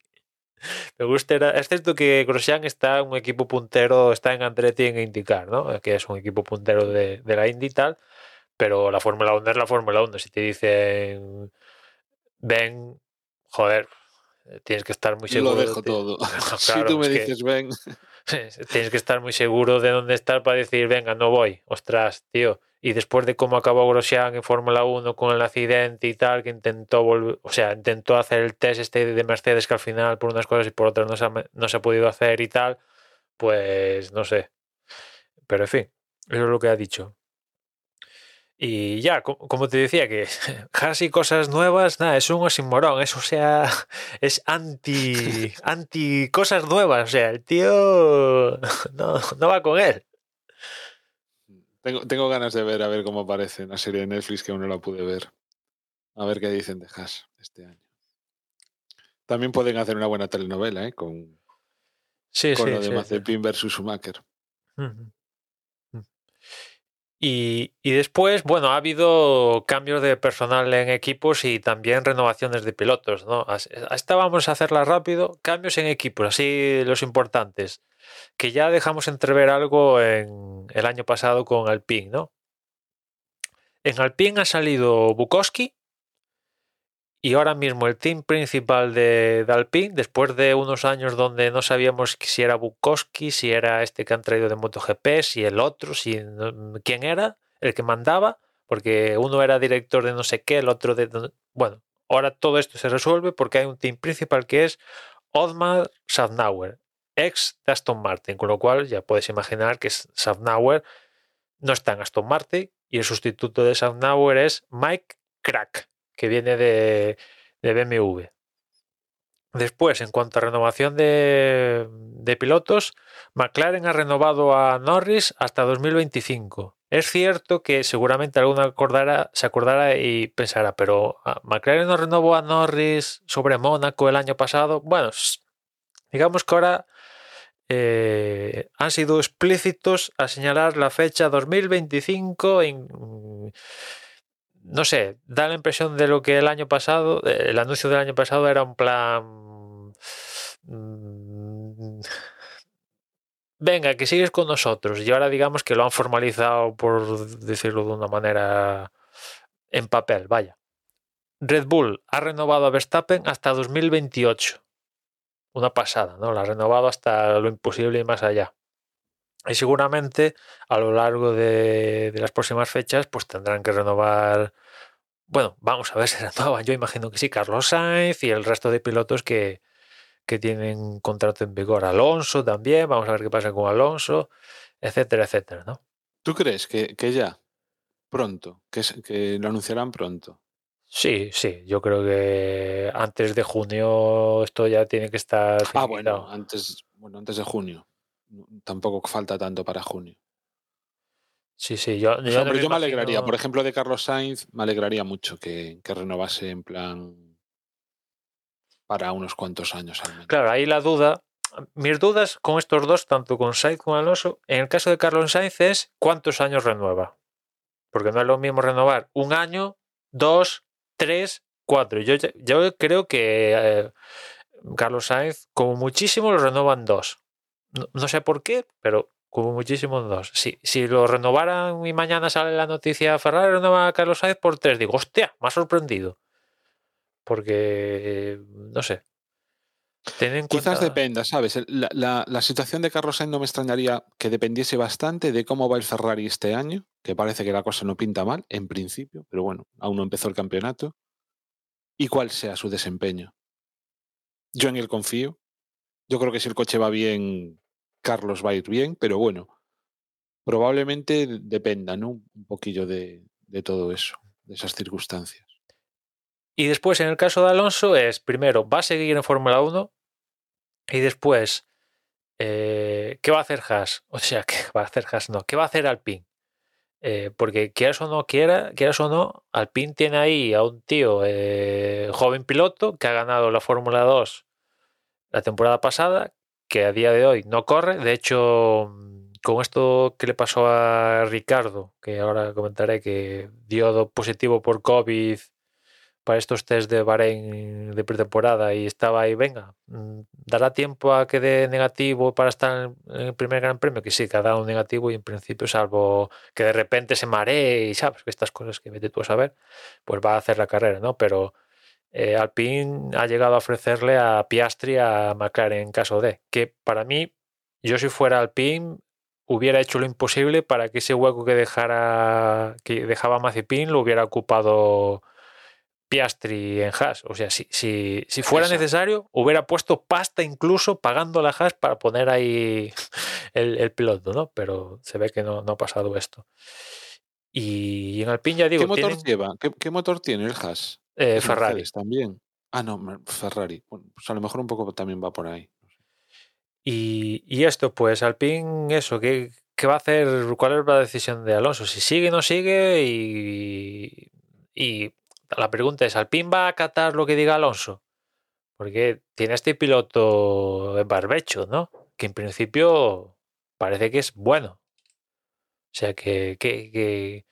Me gustaría, es cierto que Grosjean está en un equipo puntero, está en Andretti en IndyCar, ¿no? Que es un equipo puntero de, de la Indy tal, pero la Fórmula 1 es la Fórmula 1. Si te dicen, ven, joder, tienes que estar muy seguro. lo dejo de- todo. si tú me que- dices, ven, Tienes que estar muy seguro de dónde estar para decir, venga, no voy. Ostras, tío. Y después de cómo acabó Grosjean en Fórmula 1 con el accidente y tal, que intentó volver, o sea, intentó hacer el test este de Mercedes que al final por unas cosas y por otras no se ha, no se ha podido hacer y tal, pues no sé. Pero en fin, eso es lo que ha dicho. Y ya, co- como te decía, que casi cosas nuevas, nada, es un oxímoron, eso o sea, es anti, anti cosas nuevas, o sea, el tío no, no va con él. tengo, tengo ganas de ver a ver cómo aparece en la serie de Netflix que aún no la pude ver. A ver qué dicen de Haas este año. También pueden hacer una buena telenovela, ¿eh? Con, Sí, con sí, lo de sí. Mazepin versus Schumacher. Y, después, bueno, ha habido cambios de personal en equipos y también renovaciones de pilotos, ¿no? Esta vamos a hacerla rápido. Cambios en equipos, así los importantes, que ya dejamos entrever algo en el año pasado con Alpine, ¿no? En Alpine ha salido Bukowski y ahora mismo el team principal de, de después de unos años donde no sabíamos si era Bukowski, si era este que han traído de MotoGP, si el otro, si quién era el que mandaba, porque uno era director de no sé qué, el otro de... no- Bueno, ahora todo esto se resuelve porque hay un team principal que es Otmar Safnauer, ex de Aston Martin, con lo cual ya puedes imaginar que Safnauer no está en Aston Martin y el sustituto de Safnauer es Mike Crack, que viene de, de BMW. Después, en cuanto a renovación de, pilotos, McLaren ha renovado a Norris hasta 2025. Es cierto que seguramente alguno acordará, se acordará y pensará, pero ah, McLaren no renovó a Norris sobre Mónaco el año pasado. Bueno, digamos que ahora eh, han sido explícitos a señalar la fecha 2025. en- no sé, da la impresión de lo que el año pasado, el anuncio del año pasado era un plan mm, venga, que sigues con nosotros. Y ahora digamos que lo han formalizado, por decirlo de una manera, en papel, vaya. Red Bull ha renovado a Verstappen hasta 2028. Una pasada, ¿no? La ha renovado hasta lo imposible y más allá. Y seguramente a lo largo de, de las próximas fechas, pues tendrán que renovar. Bueno, vamos a ver si renovan. Yo imagino que sí, Carlos Sainz y el resto de pilotos que, que tienen contrato en vigor. Alonso también, vamos a ver qué pasa con Alonso, etcétera, etcétera, ¿no? ¿Tú crees que, que ya, pronto, que, que lo anunciarán pronto? Sí, sí, yo creo que antes de junio esto ya tiene que estar Ah, bueno, antes, bueno, antes de junio. Tampoco falta tanto para junio. Sí, sí, yo, O sea, yo no hombre, me alegraría, por ejemplo, de Carlos Sainz, me alegraría mucho que, que renovase en plan para unos cuantos años al menos. Claro, ahí la duda, mis dudas con estos dos, tanto con Sainz como Alonso, en el caso de Carlos Sainz es cuántos años renueva. Porque no es lo mismo renovar un año, dos, tres, cuatro. Yo, yo creo que eh, Carlos Sainz, como muchísimo, lo renovan dos. No, no sé por qué, pero como muchísimo dos. Si, si lo renovaran y mañana sale la noticia Ferrari renova a Carlos Sainz por tres, digo, hostia, me ha sorprendido. Porque, eh, no sé. Ten en Quizás cuenta- dependa, ¿sabes? La, la- la situación de Carlos Sainz no me extrañaría que dependiese bastante de cómo va el Ferrari este año, que parece que la cosa no pinta mal, en principio, pero bueno, aún no empezó el campeonato, y cuál sea su desempeño. Yo en él confío. Yo creo que si el coche va bien, Carlos va a ir bien, pero bueno, probablemente dependa, ¿no? Un poquillo de, todo eso, de esas circunstancias. Y después, en el caso de Alonso, es primero, va a seguir en Fórmula 1 y después, eh, ¿qué va a hacer Haas? O sea, ¿qué va a hacer Haas? No, ¿qué va a hacer Alpine? Eh, porque quieras o no quiera, quieras o no, Alpine tiene ahí a un tío eh, joven piloto que ha ganado la Fórmula 2 la temporada pasada, que a día de hoy no corre. De hecho, con esto que le pasó a Ricardo, que ahora comentaré que dio positivo por COVID para estos test de Bahrein de pretemporada y estaba ahí, venga, mm, ¿dará tiempo a que dé negativo para estar en el primer Gran Premio? Que sí, que ha dado un negativo y en principio, salvo que de repente se maree y sabes que estas cosas que vete tú a saber, pues va a hacer la carrera, ¿no? Pero eh, Alpine ha llegado a ofrecerle a Piastri a McLaren en caso de, que para mí, yo si fuera Alpine, hubiera hecho lo imposible para que ese hueco que dejara que dejaba Mazepin lo hubiera ocupado Piastri en Haas. O sea, si, si, si fuera necesario, hubiera puesto pasta incluso pagando la Haas para poner ahí el, el piloto, ¿no? Pero se ve que no, no ha pasado esto. Y en Alpine ya digo, ¿Qué motor tienen, lleva? ¿Qué, qué motor tiene el Haas? Eh, Ferrari. Mercedes también. Ah, no, Ferrari. Bueno, pues a lo mejor un poco también va por ahí. Y, y esto, pues Alpine, eso, ¿qué, qué va a hacer? ¿Cuál es la decisión de Alonso? Si sigue o no sigue. Y, y la pregunta es: ¿Alpine va a acatar lo que diga Alonso? Porque tiene este piloto en barbecho, ¿no? Que en principio parece que es bueno. O sea, que, que- que-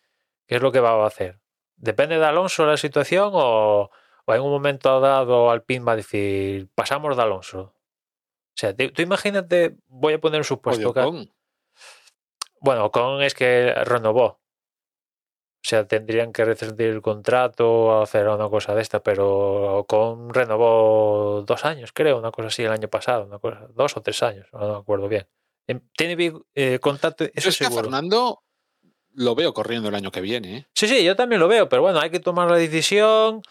¿qué es lo que va a hacer? ¿Depende de Alonso la situación o, o en un momento dado Alpine va a decir, pasamos de Alonso? O sea, tú imagínate, voy a poner un supuesto. Oye, que- Ocon, bueno, Ocon es que renovó. O sea, tendrían que rescindir el contrato o hacer una cosa de esta, pero Ocon renovó dos años, creo, una cosa así el año pasado, una cosa, dos o tres años, no me acuerdo bien. Em, Tiene eh, contacto, eso es que. Fernando lo veo corriendo el año que viene. ¿eh? Sí, sí, yo también lo veo, pero bueno, hay que tomar la decisión.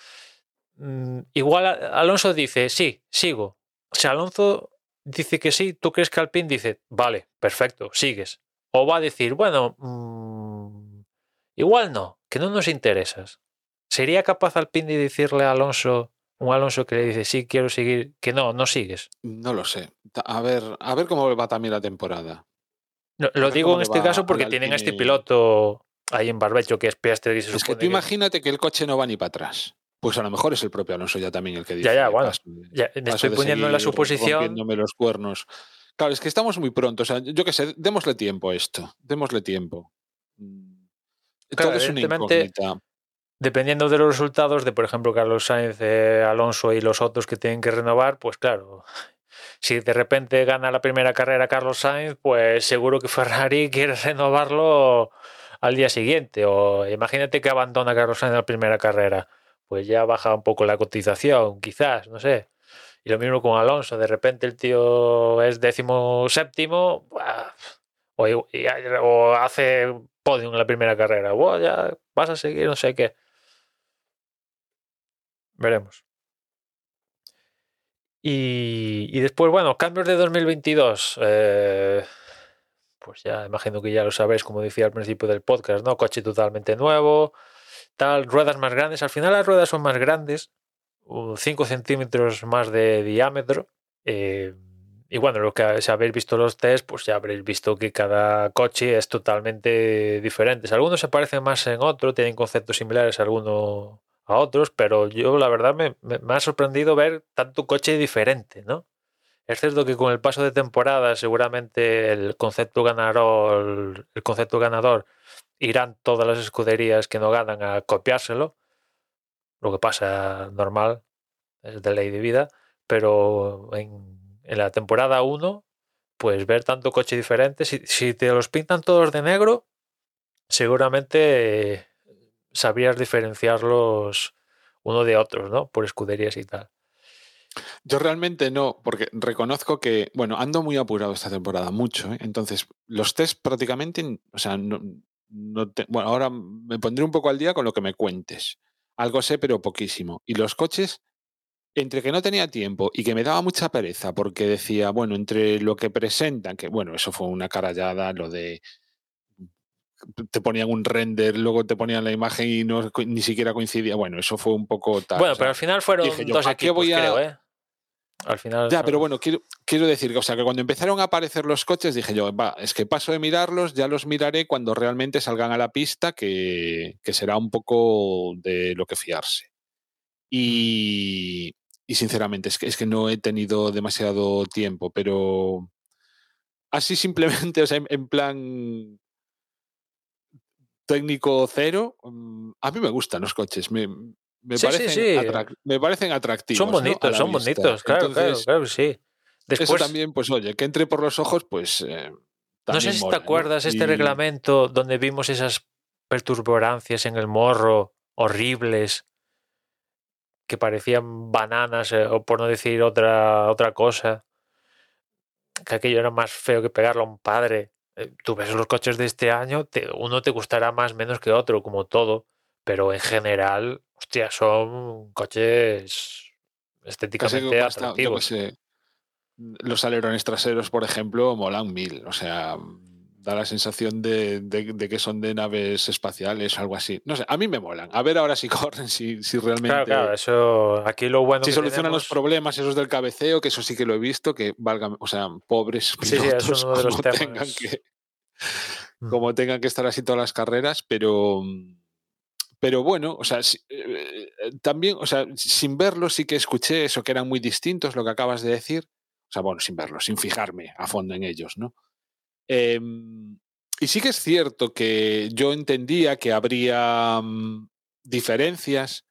Mm, Igual Alonso dice, sí, sigo. Si Alonso dice que sí, ¿tú crees que Alpine dice, vale, perfecto, sigues? O va a decir, bueno, mm, igual no, que no nos interesas. ¿Sería capaz Alpine de decirle a Alonso, un Alonso que le dice, sí, quiero seguir, que no, no sigues? No lo sé. A ver, a ver cómo va también la temporada. No, lo digo en este caso porque tienen a este piloto ahí en barbecho que es se Es que tú imagínate que el coche no va ni para atrás. Pues a lo mejor es el propio Alonso ya también el que dice. Ya, ya, "Oye, bueno, paso de- Ya, me paso estoy poniendo en la suposición. los cuernos. Claro, es que estamos muy pronto. O sea, yo qué sé, démosle tiempo a esto. Démosle tiempo. Mm. Claro, Todo es una evidentemente, incógnita. dependiendo de los resultados de, por ejemplo, Carlos Sainz, eh, Alonso y los otros que tienen que renovar, pues claro, si de repente gana la primera carrera Carlos Sainz, pues seguro que Ferrari quiere renovarlo al día siguiente. O imagínate que abandona Carlos Sainz en la primera carrera, pues ya baja un poco la cotización, quizás, no sé. Y lo mismo con Alonso, de repente el tío es décimo séptimo o, hace podium en la primera carrera, o ya vas a seguir, no sé qué. Veremos. Y, después, bueno, cambios de 2022. Eh, pues ya imagino que ya lo sabéis, como decía al principio del podcast, ¿no? Coche totalmente nuevo, tal, ruedas más grandes. Al final las ruedas son más grandes, 5 centímetros más de diámetro. Eh, y bueno, lo que si habéis visto los test, pues ya habréis visto que cada coche es totalmente diferente. Algunos se parecen más en otro, tienen conceptos similares algunos a otros, pero yo la verdad me, ha sorprendido ver tanto coche diferente, ¿no? Es cierto que con el paso de temporada seguramente el concepto ganador, el concepto ganador irán todas las escuderías que no ganan a copiárselo, lo que pasa normal, es de ley de vida, pero en, en la temporada 1, pues ver tanto coche diferente, si, si te los pintan todos de negro, seguramente sabrías diferenciarlos uno de otros, ¿no? Por escuderías y tal. Yo realmente no, porque reconozco que, bueno, ando muy apurado esta temporada, mucho, ¿eh? entonces los test prácticamente, o sea, no, no bueno, ahora me pondré un poco al día con lo que me cuentes. Algo sé, pero poquísimo. Y los coches, entre que no tenía tiempo y que me daba mucha pereza, porque decía, bueno, entre lo que presentan, que bueno, eso fue una carallada, lo de te ponían un render, luego te ponían la imagen y no, ni siquiera coincidía. Bueno, eso fue un poco tal. Bueno, pero al final fueron dos equipos, voy a... creo, ¿eh? Al final. Ya, pero bueno, quiero, quiero decir que, o sea, que cuando empezaron a aparecer los coches, dije yo, va, es que paso de mirarlos, ya los miraré cuando realmente salgan a la pista, que, que será un poco de lo que fiarse. Y, y sinceramente, es que, es que no he tenido demasiado tiempo, pero así simplemente, o sea, en plan técnico cero, mm, a mí me gustan los coches. Me, me, parecen, me parecen, atractivos. Son bonitos, son bonitos, claro, claro, claro, sí. Después, eso también, pues oye, que entre por los ojos, pues. Eh, no sé si te acuerdas este reglamento donde vimos esas perturbancias en el morro horribles que parecían bananas, eh, o por no decir otra, otra cosa. Que aquello era más feo que pegarlo a un padre. Eh, tú ves los coches de este año, uno te gustará más menos que otro, como todo, pero en general, hostia, son coches estéticamente atractivos. los alerones traseros, por ejemplo, molan mil, o sea, da la sensación de, que son de naves espaciales o algo así. No sé, a mí me molan. A ver ahora si corren, si, si realmente. Claro, claro, eso. Aquí lo bueno. Si solucionan los problemas esos del cabeceo, que eso sí que lo he visto, que valgan, o sea, pobres sí, sí, los temas. tengan que, mm. como tengan que estar así todas las carreras, pero. Pero bueno, o sea, eh, también, o sea, sin verlo sí que escuché eso, que eran muy distintos, lo que acabas de decir. O sea, bueno, sin verlo, sin fijarme a fondo en ellos, ¿no? Em, y sí que es cierto que yo entendía que habría mm, diferencias,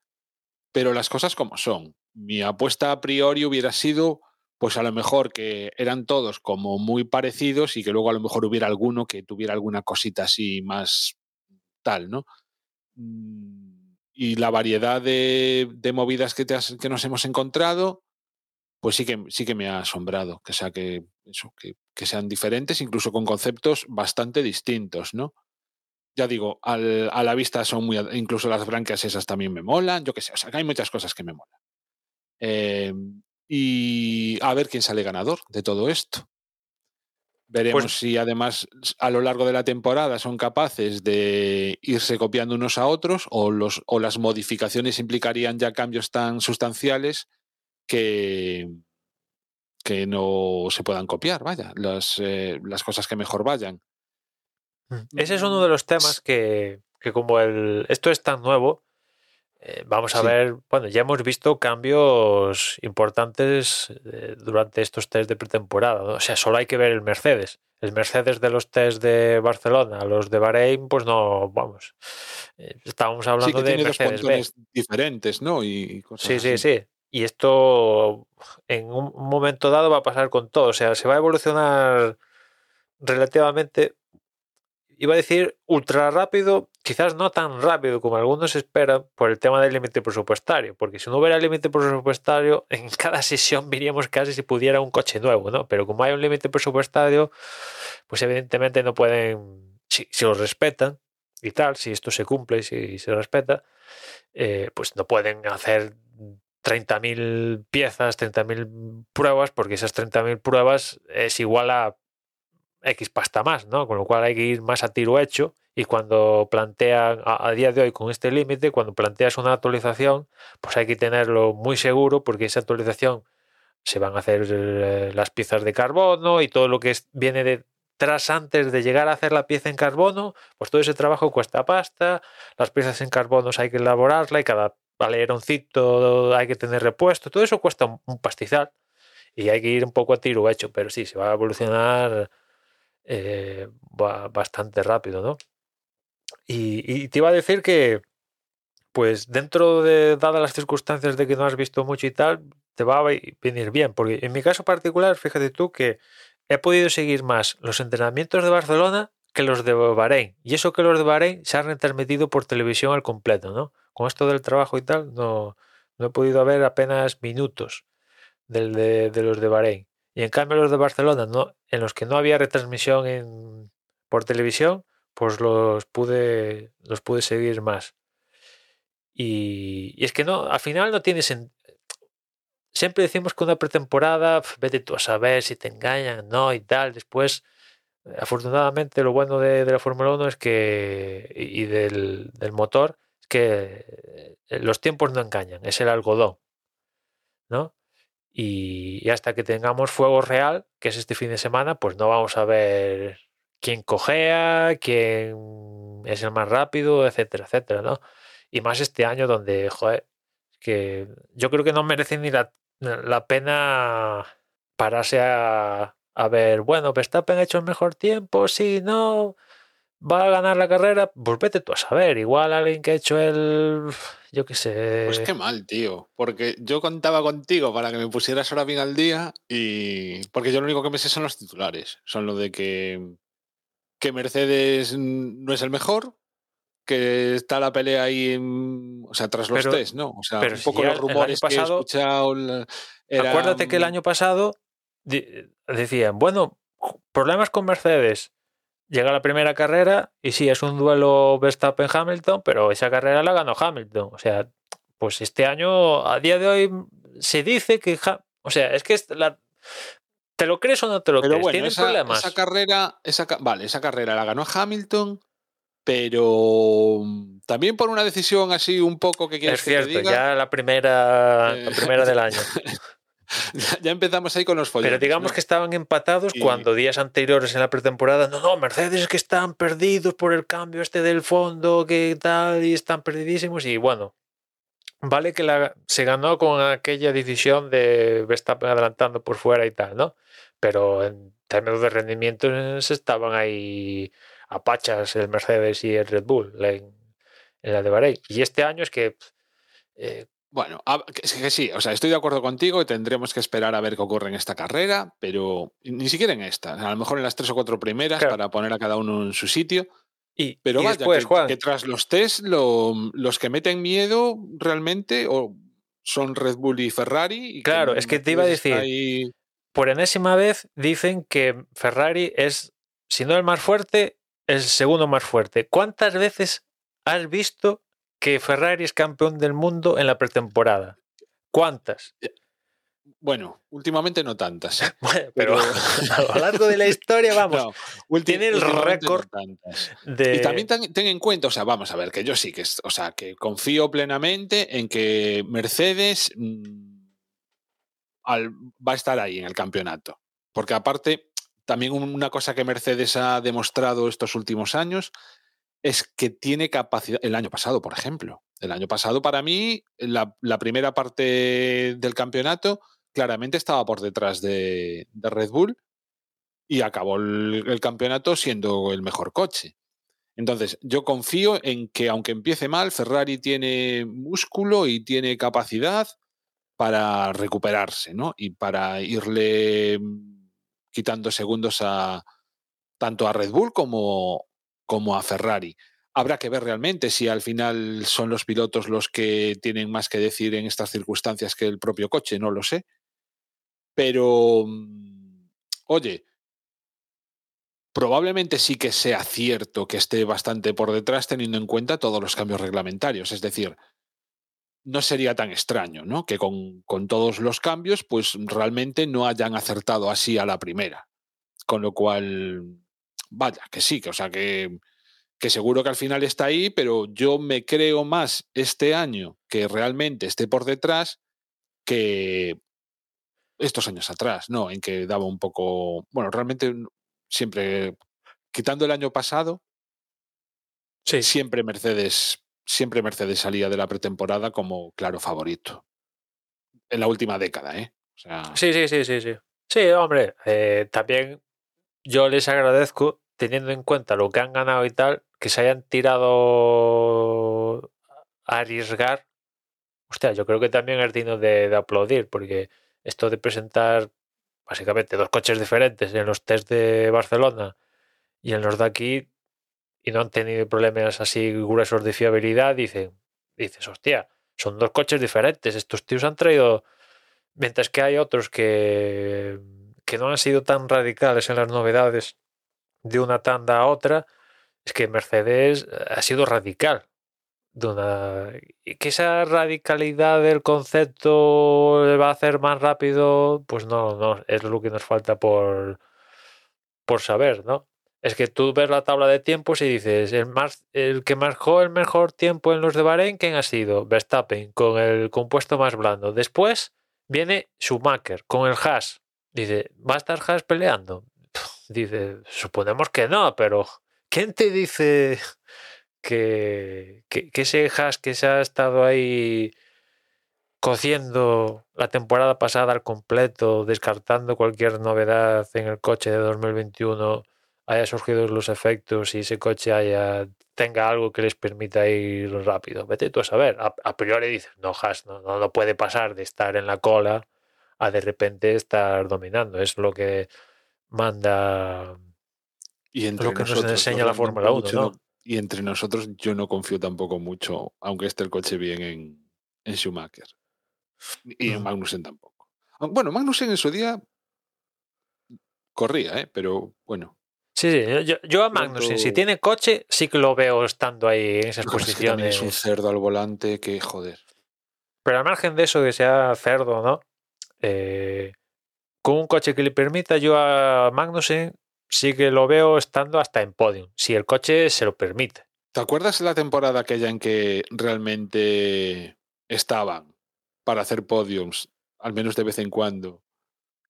pero las cosas como son. Mi apuesta a priori hubiera sido, pues a lo mejor que eran todos como muy parecidos y que luego a lo mejor hubiera alguno que tuviera alguna cosita así más tal, ¿no? Mm, y la variedad de, movidas que, que nos hemos encontrado, pues sí que, sí que me ha asombrado, que sea que, eso, que, sean diferentes, incluso con conceptos bastante distintos, ¿no? Ya digo, a la vista son muy, incluso las branquias esas también me molan, yo qué sé, o sea, que hay muchas cosas que me molan. Em, y a ver quién sale ganador de todo esto. Veremos pues si además a lo largo de la temporada son capaces de irse copiando unos a otros o, los, o las modificaciones implicarían ya cambios tan sustanciales que, que no se puedan copiar, vaya, las, eh, las cosas que mejor vayan. Mm. Ese es uno de los temas que, que como el, esto es tan nuevo, eh, vamos a ver, bueno, ya hemos visto cambios importantes eh, durante estos test de pretemporada. O sea, solo hay que ver el Mercedes. El Mercedes de los test de Barcelona, los de Bahrein, pues no, vamos. estábamos hablando de Mercedes diferentes, ¿no? Y sí, sí, sí. Y esto en un momento dado va a pasar con todo. O sea, se va a evolucionar relativamente, iba a decir ultra rápido, quizás no tan rápido como algunos esperan por el tema del límite presupuestario, porque si no hubiera límite presupuestario, en cada sesión veríamos casi si pudiera un coche nuevo, ¿no? Pero como hay un límite presupuestario, pues evidentemente no pueden, si, si lo respetan y tal, si esto se cumple si se respeta, eh, pues no pueden hacer 30.000 piezas, 30.000 pruebas, porque esas 30.000 pruebas es igual a X pasta más, ¿no? Con lo cual hay que ir más a tiro hecho y cuando plantean, a, día de hoy con este límite, cuando planteas una actualización, pues hay que tenerlo muy seguro porque esa actualización se van a hacer eh, las piezas de carbono y todo lo que viene detrás antes de llegar a hacer la pieza en carbono, pues todo ese trabajo cuesta pasta, las piezas en carbono hay que elaborarla y cada aleroncito hay que tener repuesto, todo eso cuesta un, pastizal y hay que ir un poco a tiro hecho, pero sí, se va a evolucionar eh, bastante rápido, ¿no? Y, y, te iba a decir que, pues dentro de, dadas las circunstancias de que no has visto mucho y tal, te va a venir bien, porque en mi caso particular, fíjate tú que he podido seguir más los entrenamientos de Barcelona que los de Bahrein, y eso que los de Bahrein se han retransmitido por televisión al completo, ¿no? Con esto del trabajo y tal, no, no he podido ver apenas minutos del de, los de Bahrein. Y en cambio los de Barcelona, no, en los que no había retransmisión por televisión, pues los pude, los pude seguir más. Y, es que no, al final no tienes... En, siempre decimos que una pretemporada, vete tú a saber si te engañan, no, y tal. Después, afortunadamente, lo bueno de, la Fórmula 1 es que, y del, motor, es que los tiempos no engañan, es el algodón, ¿no? Y, hasta que tengamos fuego real, que es este fin de semana, pues no vamos a ver quién cojea, quién es el más rápido, etcétera, etcétera, ¿no? Y más este año donde, que yo creo que no merece ni la, la pena pararse a, a, ver, bueno, Verstappen ha hecho el mejor tiempo, sí, no, va a ganar la carrera, pues vete tú a saber, igual alguien que ha hecho el yo qué sé. Pues qué mal, tío. Porque yo contaba contigo para que me pusieras ahora bien al día y. Porque yo lo único que me sé son los titulares. Son lo de que. Que Mercedes no es el mejor, que está la pelea ahí, en, o sea, tras los pero, test, ¿no? O sea, un poco si los rumores pasado, que he escuchado. Era... Acuérdate que el año pasado decían, bueno, problemas con Mercedes. Llega la primera carrera y sí, es un duelo Verstappen-Hamilton, pero esa carrera la ganó Hamilton. O sea, pues este año, a día de hoy, se dice que. O sea, es que la, ¿Te lo crees o no te lo pero crees? Bueno, ¿Tienen esa, problemas? Esa carrera, esa, vale, esa carrera la ganó Hamilton, pero también por una decisión así un poco que quieres es cierto, que te diga. ya la primera, Eh, la primera del año. ya empezamos ahí con los follones. Pero digamos ¿no? que estaban empatados Y- cuando días anteriores en la pretemporada, no, no, Mercedes es que están perdidos por el cambio este del fondo, que tal, y están perdidísimos. Y bueno, vale que la, se ganó con aquella decisión de Verstappen adelantando por fuera y tal, ¿no? Pero en términos de rendimiento se estaban ahí a pachas el Mercedes y el Red Bull en, en la de Bahrein. Y este año es que eh, Bueno, es que sí, o sea, estoy de acuerdo contigo y tendremos que esperar a ver qué ocurre en esta carrera, pero ni siquiera en esta, a lo mejor en las tres o cuatro primeras Claro. para poner a cada uno en su sitio. y, Pero y vaya, después, que, Juan, que tras los test, lo- los que meten miedo realmente o son Red Bull y Ferrari. Y Claro, es que te iba a decir, ahí- por enésima vez dicen que Ferrari es, si no el más fuerte, el segundo más fuerte. ¿Cuántas veces has visto que Ferrari es campeón del mundo en la pretemporada? ¿Cuántas? Bueno, últimamente no tantas. ¿eh? Bueno, pero a lo largo de la historia, vamos, No, ulti- tiene el no récord de... Y también ten, ten en cuenta, o sea, vamos a ver, que yo sí que, o sea, que confío plenamente en que Mercedes mm, al- va a estar ahí en el campeonato. Porque aparte, también un- una cosa que Mercedes ha demostrado estos últimos años es que tiene capacidad, el año pasado, por ejemplo, el año pasado para mí, la, primera parte del campeonato claramente estaba por detrás de, de Red Bull y acabó el, el campeonato siendo el mejor coche. Entonces, yo confío en que aunque empiece mal, Ferrari tiene músculo y tiene capacidad para recuperarse, ¿no? Y para irle mm, quitando segundos a tanto a Red Bull como, como a Ferrari. Habrá que ver realmente si al final son los pilotos los que tienen más que decir en estas circunstancias que el propio coche, no lo sé. Pero, mm, oye, probablemente sí que sea cierto que esté bastante por detrás teniendo en cuenta todos los cambios reglamentarios. Es decir, no sería tan extraño, ¿no? Que con, con, todos los cambios, pues realmente no hayan acertado así a la primera. Con lo cual, vaya, que sí, que o sea que, que seguro que al final está ahí, pero yo me creo más este año que realmente esté por detrás que estos años atrás, ¿no? En que daba un poco. Bueno, realmente siempre. Quitando el año pasado. Sí. Siempre Mercedes siempre Mercedes salía de la pretemporada como claro favorito. En la última década, ¿eh? O sea... Sí, sí, sí, sí, sí. Sí, hombre, eh, también yo les agradezco, teniendo en cuenta lo que han ganado y tal, que se hayan tirado a arriesgar. Hostia, yo creo que también es digno de, aplaudir, porque esto de presentar básicamente dos coches diferentes en los test de Barcelona y en los de aquí y no han tenido problemas así gruesos de fiabilidad, dicen, dices, hostia, son dos coches diferentes. Estos tíos han traído, mientras que hay otros que, que no han sido tan radicales en las novedades de una tanda a otra, es que Mercedes ha sido radical. De que esa radicalidad del concepto le va a hacer más rápido, pues no, no, es lo que nos falta por, por saber, ¿no? es que tú ves la tabla de tiempos y dices, el, más, el que marcó el mejor tiempo en los de Bahrein, ¿quién ha sido? Verstappen, con el compuesto más blando. Después viene Schumacher, con el Haas. Dice, ¿va a estar Haas peleando? Dice, suponemos que no, pero ¿quién te dice que, que, ese Haas que se ha estado ahí cociendo la temporada pasada al completo, descartando cualquier novedad en el coche de 2021, haya surgido los efectos y ese coche haya tenga algo que les permita ir rápido. Vete tú a saber. A, priori dices, no, Has, no, no, puede pasar de estar en la cola a de repente estar dominando. Es lo que manda y entre lo que nosotros, nos enseña la Fórmula 1. ¿no? Y entre nosotros yo no confío tampoco mucho, aunque esté el coche bien en, en Schumacher. Y en Magnussen tampoco. Bueno, Magnussen en su día corría, ¿eh? pero bueno, Sí, sí, yo, yo a Magnussen, si tiene coche, sí que lo veo estando ahí en esas posiciones. Es, es un cerdo al volante que joder. Pero al margen de eso, que sea cerdo, ¿no? Eh, con un coche que le permita, yo a Magnussen sí que lo veo estando hasta en podium, si el coche se lo permite. ¿Te acuerdas de la temporada aquella en que realmente estaban para hacer podiums, al menos de vez en cuando,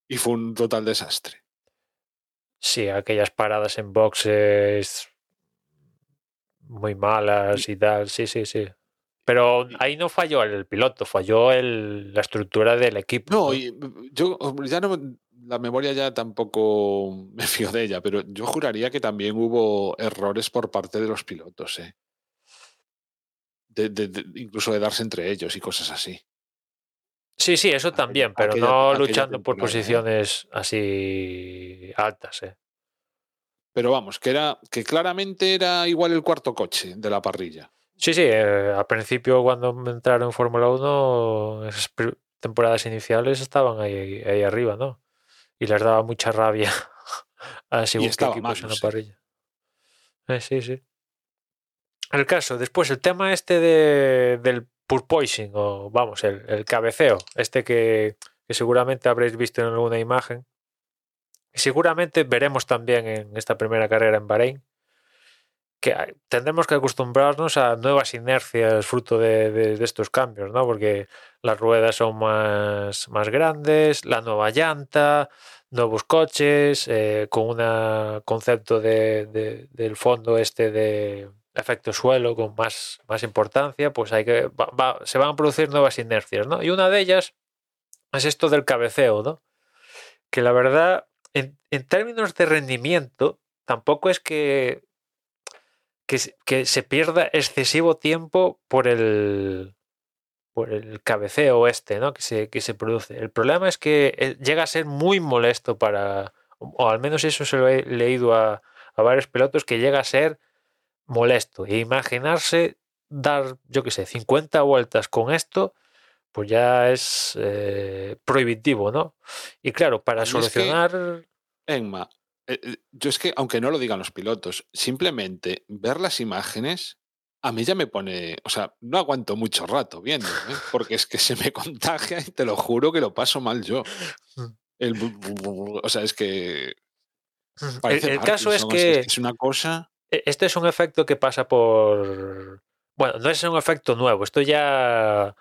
y fue un total desastre? Sí, aquellas paradas en boxes muy malas y tal, sí, sí, sí. Pero ahí no falló el piloto, falló el, la estructura del equipo. No, y yo ya no, la memoria ya tampoco me fío de ella, pero yo juraría que también hubo errores por parte de los pilotos, ¿eh? De, de, de, incluso de darse entre ellos y cosas así. Sí, sí, eso también, pero no aquella luchando por posiciones ¿eh? así altas. ¿eh? Pero vamos, que era que claramente era igual el cuarto coche de la parrilla. Sí, sí, eh, al principio cuando entraron en Fórmula 1, esas temporadas iniciales estaban ahí, ahí arriba, ¿no? Y les daba mucha rabia a según qué equipos en la parrilla. Eh, sí, sí. El caso, después el tema este de, del purpoising o vamos, el, el cabeceo, este que, que, seguramente habréis visto en alguna imagen. Y seguramente veremos también en esta primera carrera en Bahrein tendremos que acostumbrarnos a nuevas inercias fruto de, estos cambios, ¿no? Porque las ruedas son más, más grandes, la nueva llanta, nuevos coches, eh, con un concepto de, del fondo este de, efecto suelo con más, más importancia, pues hay que se van a producir nuevas inercias, ¿no? Y una de ellas es esto del cabeceo, ¿no? Que la verdad, en, en términos de rendimiento, tampoco es que, que, que, se pierda excesivo tiempo por el por el cabeceo este, ¿no? Que se, que se produce. El problema es que eh, llega a ser muy molesto para, o al menos eso se lo he leído a, a varios pilotos, que llega a ser molesto. E imaginarse dar, yo qué sé, 50 vueltas con esto, pues ya es eh, prohibitivo, ¿no? Y claro, para Y es que- solucionar... Enma, eh, eh, yo es que, aunque no lo digan los pilotos, simplemente ver las imágenes a mí ya me pone, o sea, no aguanto mucho rato viendo, ¿eh? porque es que se me contagia y te lo juro que lo paso mal yo. Mm. El o sea, es que El, parece el caso es que es una cosa. e- este es un efecto que pasa por... Bueno, no es un efecto nuevo, esto ya...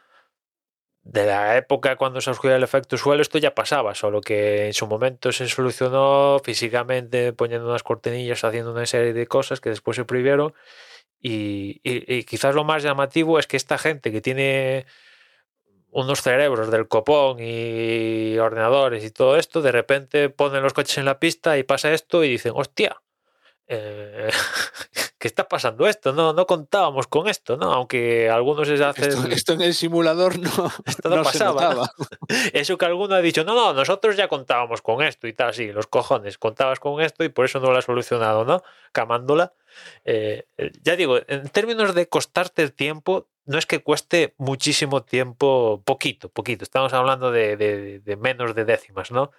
De la época cuando se oscurece el efecto suelo, esto ya pasaba, solo que en su momento se solucionó físicamente poniendo unas cortinillas, haciendo una serie de cosas que después se prohibieron. Y, y- y quizás lo más llamativo es que esta gente que tiene unos cerebros del copón y ordenadores y todo esto, de repente ponen los coches en la pista y pasa esto y dicen, hostia, eh, ¿qué está pasando esto? No, no contábamos con esto, ¿no? Aunque algunos se hacen... Esto, esto en el simulador no, Esto no no se pasaba. Eso que alguno ha dicho, no, no, nosotros ya contábamos con esto y tal, sí, los cojones, contabas con esto y por eso no lo has solucionado, ¿no? Camándola. Eh, eh, ya digo, en términos de costarte el tiempo, no es que cueste muchísimo tiempo, poquito, poquito, estamos hablando de, de- de menos de décimas, ¿no?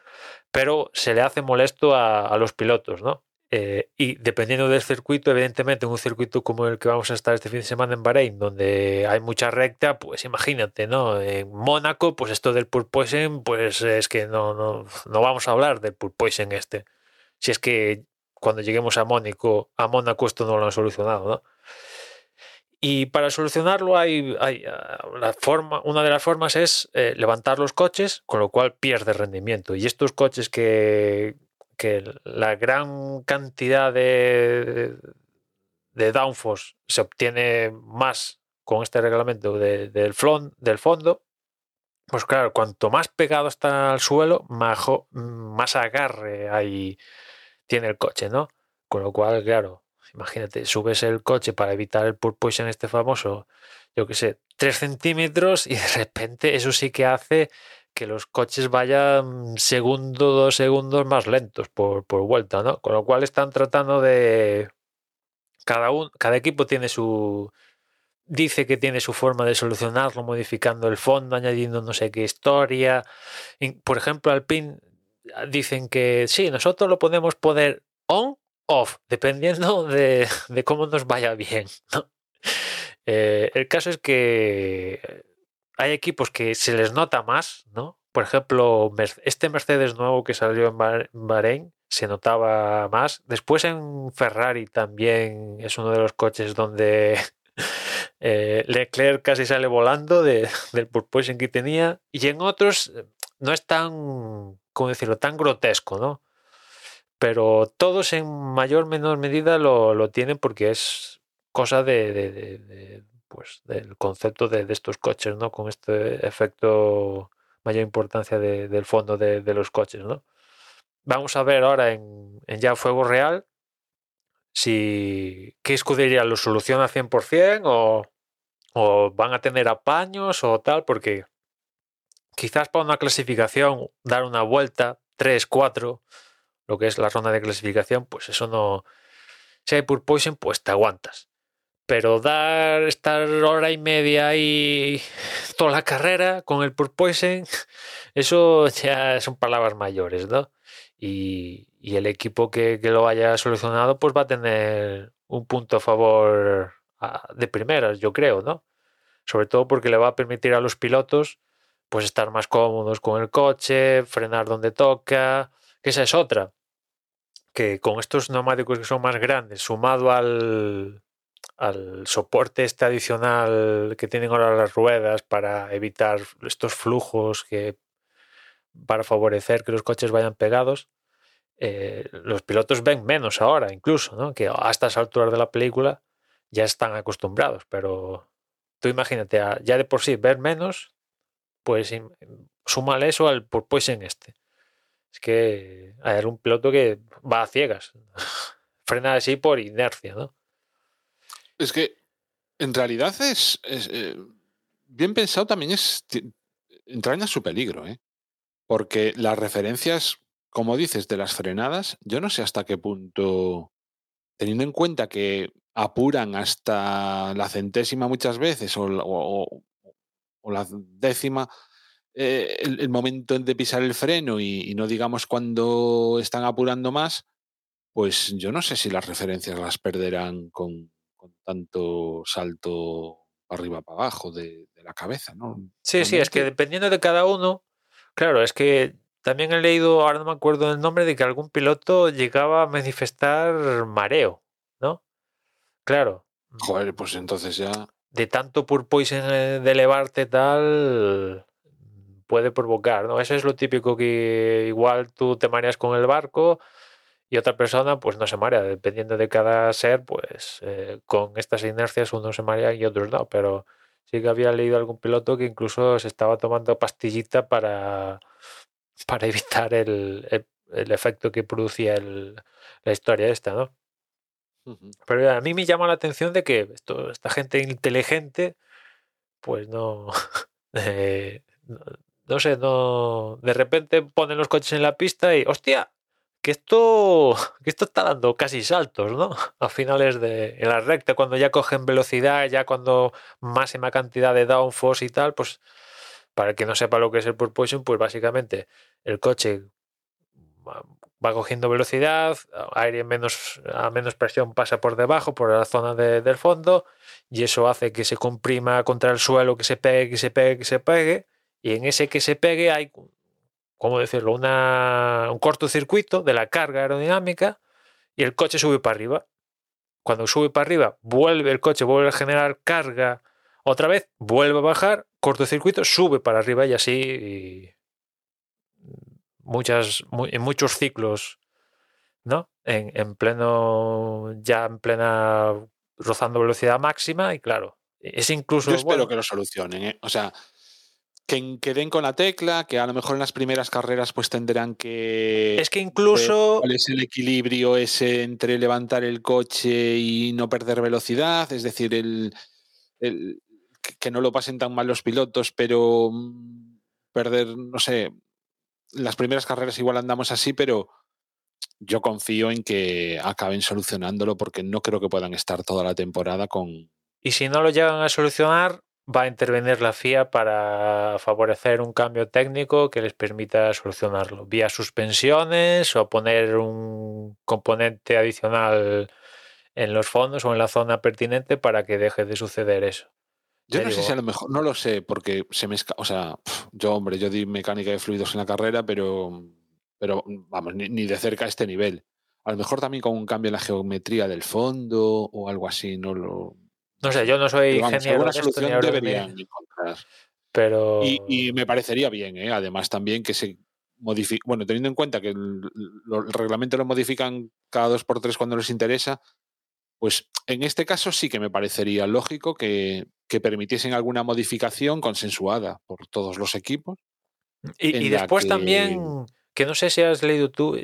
Pero se le hace molesto a, a los pilotos, ¿no? Eh, y dependiendo del circuito, evidentemente, en un circuito como el que vamos a estar este fin de semana en Bahrein, donde hay mucha recta, pues imagínate, ¿no? En Mónaco, pues esto del porpoising, pues es que no, no, no vamos a hablar del porpoising este. Si es que cuando lleguemos a Mónaco, a Mónaco esto no lo han solucionado, ¿no? Y para solucionarlo hay, hay, ah, la forma, una de las formas es eh, levantar los coches, con lo cual pierde rendimiento. Y estos coches que, que la gran cantidad de, de downforce se obtiene más con este reglamento de- del, flon- del fondo, pues claro, cuanto más pegado está al suelo, más agarre hay, tiene el coche, ¿no? Con lo cual, claro, imagínate, subes el coche para evitar el porpoising este famoso, yo qué sé, 3 centímetros y de repente eso sí que hace que los coches vayan segundo, dos segundos más lentos por, vuelta, ¿no? Con lo cual están tratando de... Cada, un, cada equipo tiene su... Dice que tiene su forma de solucionarlo, modificando el fondo, añadiendo no sé qué historia. Por ejemplo, Alpine ah, dicen que sí, nosotros lo podemos poner on, off, dependiendo de, de cómo nos vaya bien. Eh, el caso es que hay equipos que se les nota más, ¿no? Por ejemplo, este Mercedes nuevo que salió en Bah- Bahrein se notaba más. Después en Ferrari también es uno de los coches donde eh, Leclerc casi sale volando de, del porpoising que tenía. Y en otros eh, no es tan, ¿cómo decirlo?, tan grotesco, ¿no? Pero todos en mayor o menor medida lo, lo tienen porque es cosa de, pues, del concepto de, estos coches, ¿no? Con este efecto mayor importancia de- del fondo de, los coches, ¿no? Vamos a ver ahora en, ya fuego real si qué escudería lo soluciona 100% o, o van a tener apaños o tal, porque quizás para una clasificación dar una vuelta, 3, 4, lo que es la ronda de clasificación, pues eso no... Si hay porpoising, pues te aguantas. Pero dar, estar hora y media ahí toda la carrera con el porpoising, eso ya son palabras mayores, ¿no? Y, y el equipo que, que lo haya solucionado, pues va a tener un punto a favor de primeras, yo creo, ¿no? Sobre todo porque le va a permitir a los pilotos pues estar más cómodos con el coche, frenar donde toca, esa es otra. Que con estos neumáticos que son más grandes, sumado al, al soporte este adicional que tienen ahora las ruedas para evitar estos flujos que para favorecer que los coches vayan pegados, eh, los pilotos ven menos ahora, incluso, ¿no? Que a estas alturas de la película ya están acostumbrados, pero tú imagínate, ya de por sí ver menos, pues súmale eso al porpoising este. Es que hay algún piloto que va a ciegas, frena así por inercia, ¿no? Es que en realidad es, eh, bien pensado también es entraña su peligro, ¿eh? Porque las referencias, como dices, de las frenadas, yo no sé hasta qué punto, teniendo en cuenta que apuran hasta la centésima muchas veces o la décima, eh, el, el momento de pisar el freno y, y no digamos cuando están apurando más, pues yo no sé si las referencias las perderán con, con tanto salto arriba para abajo de, de la cabeza, ¿no? Sí, sí, es que dependiendo de cada uno, claro, es que también he leído, ahora no me acuerdo del nombre, de que algún piloto llegaba a manifestar mareo, ¿no? Claro, Joder, pues entonces ya. de tanto porpoising eh, de elevarte tal puede provocar, ¿no? Eso es lo típico que igual tú te mareas con el barco y otra persona pues no se marea, dependiendo de cada ser, pues eh, con estas inercias unos se marean y otros no, pero sí que había leído algún piloto que incluso se estaba tomando pastillita para, para evitar el, el- el efecto que producía el- la historia esta, ¿no? Pero a mí me llama la atención de que esto, esta gente inteligente, pues no, eh, no, no sé, no, de repente ponen los coches en la pista y, hostia, que esto, que esto está dando casi saltos, ¿no? A finales de, en la recta, cuando ya cogen velocidad, ya cuando máxima cantidad de downforce y tal, pues para el que no sepa lo que es el porpoising, pues básicamente el coche va cogiendo velocidad, aire menos, a menos presión pasa por debajo, por la zona de- del fondo, y eso hace que se comprima contra el suelo, que se pegue, que se pegue, que se pegue, y en ese que se pegue hay, ¿cómo decirlo?, Una, un cortocircuito de la carga aerodinámica y el coche sube para arriba. Cuando sube para arriba, vuelve el coche, vuelve a generar carga otra vez, vuelve a bajar, cortocircuito, sube para arriba y así y muchas, mu- en muchos ciclos, ¿no? En, en pleno, ya en plena rozando velocidad máxima y claro, es incluso... Yo espero bueno, que lo solucionen, ¿eh? O sea, que, que den con la tecla, que a lo mejor en las primeras carreras pues tendrán que es que incluso... cuál es el equilibrio ese entre levantar el coche y no perder velocidad, es decir, el, el- que, que no lo pasen tan mal los pilotos, pero mm, perder, no sé, las primeras carreras igual andamos así, pero yo confío en que acaben solucionándolo porque no creo que puedan estar toda la temporada con... Y si no lo llegan a solucionar, va a intervenir la FIA para favorecer un cambio técnico que les permita solucionarlo, vía suspensiones o poner un componente adicional en los fondos o en la zona pertinente para que deje de suceder eso. Yo no sé si a lo mejor, no lo sé, porque se me esca- o sea, yo hombre, yo di mecánica de fluidos en la carrera, pero, pero vamos, ni, ni de cerca a este nivel. A lo mejor también con un cambio en la geometría del fondo o algo así, no lo. No sé, yo no soy vamos, ingeniero alguna en esto, solución deberían encontrar. pero Y, y me parecería bien, ¿eh? además también que se modifique, bueno, teniendo en cuenta que el, el reglamento lo modifican cada dos por tres cuando les interesa, pues en este caso sí que me parecería lógico que, que permitiesen alguna modificación consensuada por todos los equipos. Y, después que- también, que no sé si has leído tú,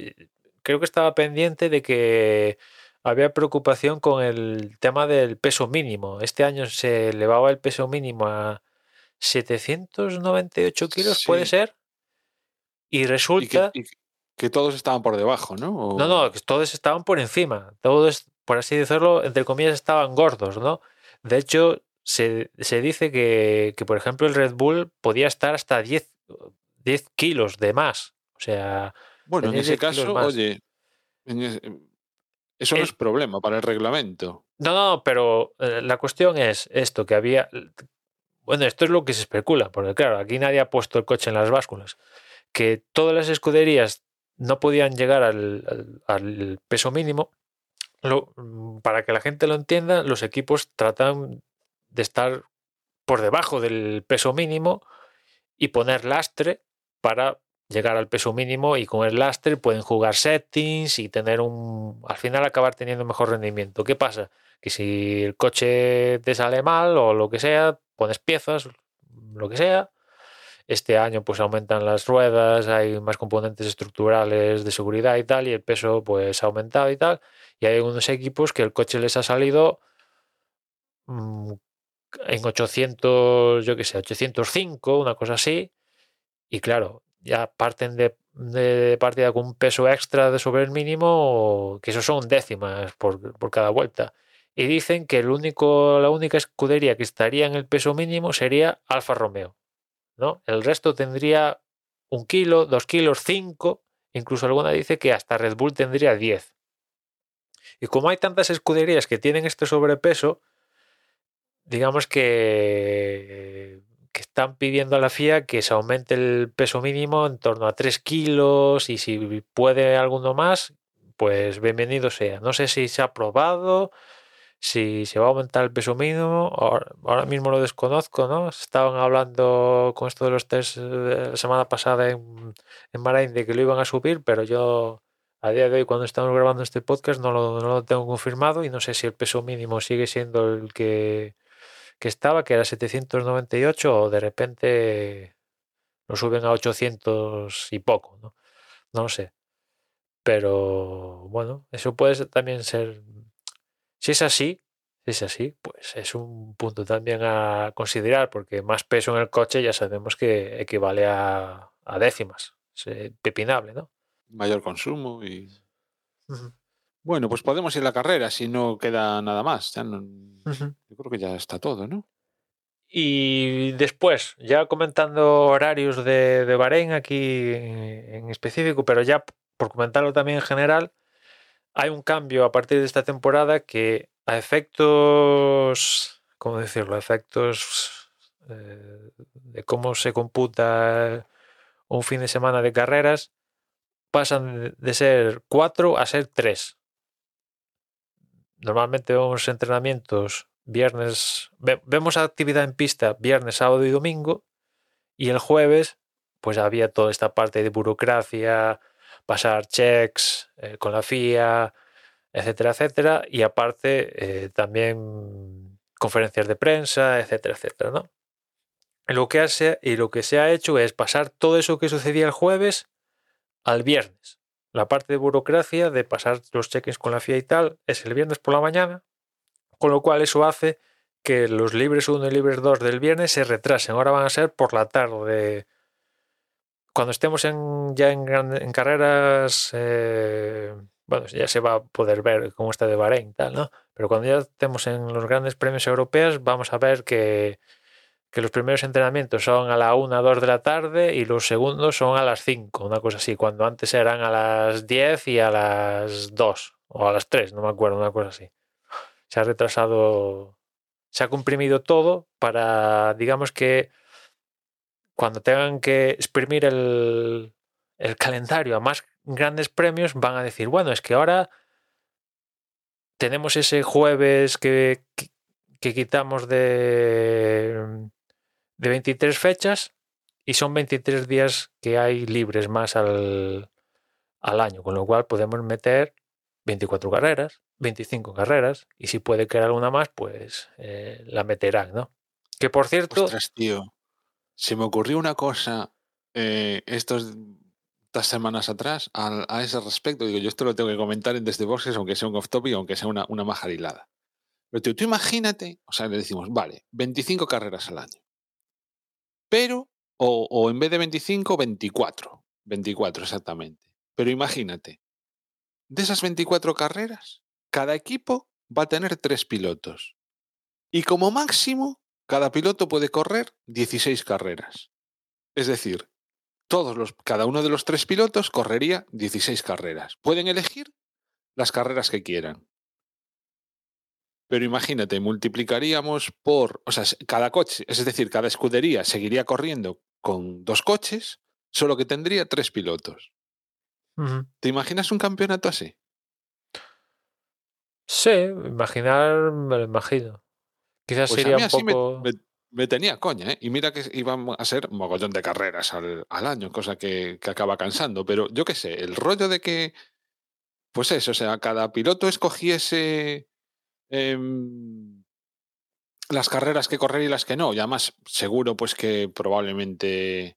creo que estaba pendiente de que había preocupación con el tema del peso mínimo. Este año se elevaba el peso mínimo a 798 kilos, ¿puede ser? Y Y que, resulta... y que todos estaban por debajo, ¿no? O- No, no, que todos estaban por encima. Todos, por así decirlo, entre comillas, estaban gordos, ¿no? De hecho, se, se dice que, que, por ejemplo, el Red Bull podía estar hasta 10, 10 kilos de más. O sea, Bueno, en ese 10 kilos caso, oye, en eso no El- es problema para el reglamento. No, no, pero eh, la cuestión es esto, que había... Bueno, esto es lo que se especula, porque claro, aquí nadie ha puesto el coche en las básculas. Que todas las escuderías no podían llegar al, al- al peso mínimo. Lo- mm, para que la gente lo entienda, los equipos tratan de estar por debajo del peso mínimo y poner lastre para llegar al peso mínimo y con el lastre pueden jugar settings y tener un al final acabar teniendo mejor rendimiento. ¿Qué pasa? Que si el coche te sale mal o lo que sea, pones piezas, lo que sea. Este año pues aumentan las ruedas, hay más componentes estructurales de seguridad y tal, y el peso pues ha aumentado y tal. Y hay algunos equipos que el coche les ha salido mm, en 800, yo qué sé, 805, una cosa así. Y claro, ya parten de, de partida con un peso extra de sobre el mínimo, que eso son décimas por, cada vuelta. Y dicen que el único, la única escudería que estaría en el peso mínimo sería Alfa Romeo. ¿no? El resto tendría un kilo, dos kilos, cinco. Incluso alguna dice que hasta Red Bull tendría 10. Y como hay tantas escuderías que tienen este sobrepeso, digamos que, que están pidiendo a la FIA que se aumente el peso mínimo en torno a 3 kilos y si puede alguno más, pues bienvenido sea. No sé si se ha probado, si se va a aumentar el peso mínimo, ahora, mismo lo desconozco, ¿no? Estaban hablando con esto de los test de la semana pasada en, en Bahrein de que lo iban a subir, pero yo a día de hoy, cuando estamos grabando este podcast, no lo, no lo tengo confirmado y no sé si el peso mínimo sigue siendo el que, que estaba, que era 798, o de repente lo suben a 800 y poco, ¿no? No lo sé. Pero bueno, eso puede también ser si es así, si es así, pues es un punto también a considerar, porque más peso en el coche ya sabemos que equivale a, a décimas. Es pepinable, ¿no? Mayor consumo y. Bueno, pues podemos ir a la carrera si no queda nada más. Ya no... Yo creo que ya está todo, ¿no? Y después, ya comentando horarios de, de Bahrein aquí en específico, pero ya por comentarlo también en general, hay un cambio a partir de esta temporada que a efectos, ¿cómo decirlo? A efectos eh, de cómo se computa un fin de semana de carreras, pasan de ser cuatro a ser tres. Normalmente vemos entrenamientos viernes, vemos actividad en pista viernes, sábado y domingo, y el jueves, pues había toda esta parte de burocracia, pasar checks eh, con la FIA, etcétera, etcétera, y aparte eh, también conferencias de prensa, etcétera, etcétera, ¿no? Lo que hace, y lo que se ha hecho es pasar todo eso que sucedía el jueves al viernes. La parte de burocracia de pasar los cheques con la FIA y tal es el viernes por la mañana, con lo cual eso hace que los libres 1 y libres 2 del viernes se retrasen. Ahora van a ser por la tarde cuando estemos en, ya en, carreras, eh, bueno, ya se va a poder ver cómo está de Bahrein tal, ¿no? Pero cuando ya estemos en los grandes premios europeos, vamos a ver que, que los primeros entrenamientos son a la 1, 2 de la tarde y los segundos son a las 5, una cosa así, cuando antes eran a las 10 y a las 2 o a las 3, no me acuerdo, una cosa así. Se ha retrasado, se ha comprimido todo para, digamos que cuando tengan que exprimir el, el calendario a más grandes premios, van a decir, bueno, es que ahora tenemos ese jueves que, que quitamos de, de 23 fechas y son 23 días que hay libres más al, al año, con lo cual podemos meter 24 carreras, 25 carreras, y si puede quedar alguna más, pues eh, la meterán, ¿no? Que por cierto... Ostras, tío se me ocurrió una cosa eh, estos, estas semanas atrás a, ese respecto. Digo, yo esto lo tengo que comentar en Desde Boxes, aunque sea un off-topic, aunque sea una, una majarilada. Pero tío, tú imagínate, o sea, le decimos, vale, 25 carreras al año. Pero, o, o en vez de 25, 24. 24 exactamente. Pero imagínate, de esas 24 carreras, cada equipo va a tener tres pilotos. Y como máximo cada piloto puede correr 16 carreras. Es decir, todos los, cada uno de los tres pilotos correría 16 carreras. Pueden elegir las carreras que quieran. Pero imagínate, multiplicaríamos por, o sea, cada coche, es decir, cada escudería seguiría corriendo con dos coches, solo que tendría tres pilotos. Uh -huh. ¿Te imaginas un campeonato así? Sí, imaginar, me lo imagino. Quizás pues sería a mí un así poco. me, me, me, tenía coña, ¿eh? Y mira que iban a ser un mogollón de carreras al, al año, cosa que, que, acaba cansando. Pero yo qué sé, el rollo de que, pues eso, o sea, cada piloto escogiese eh, las carreras que correr y las que no. Y además, seguro pues que probablemente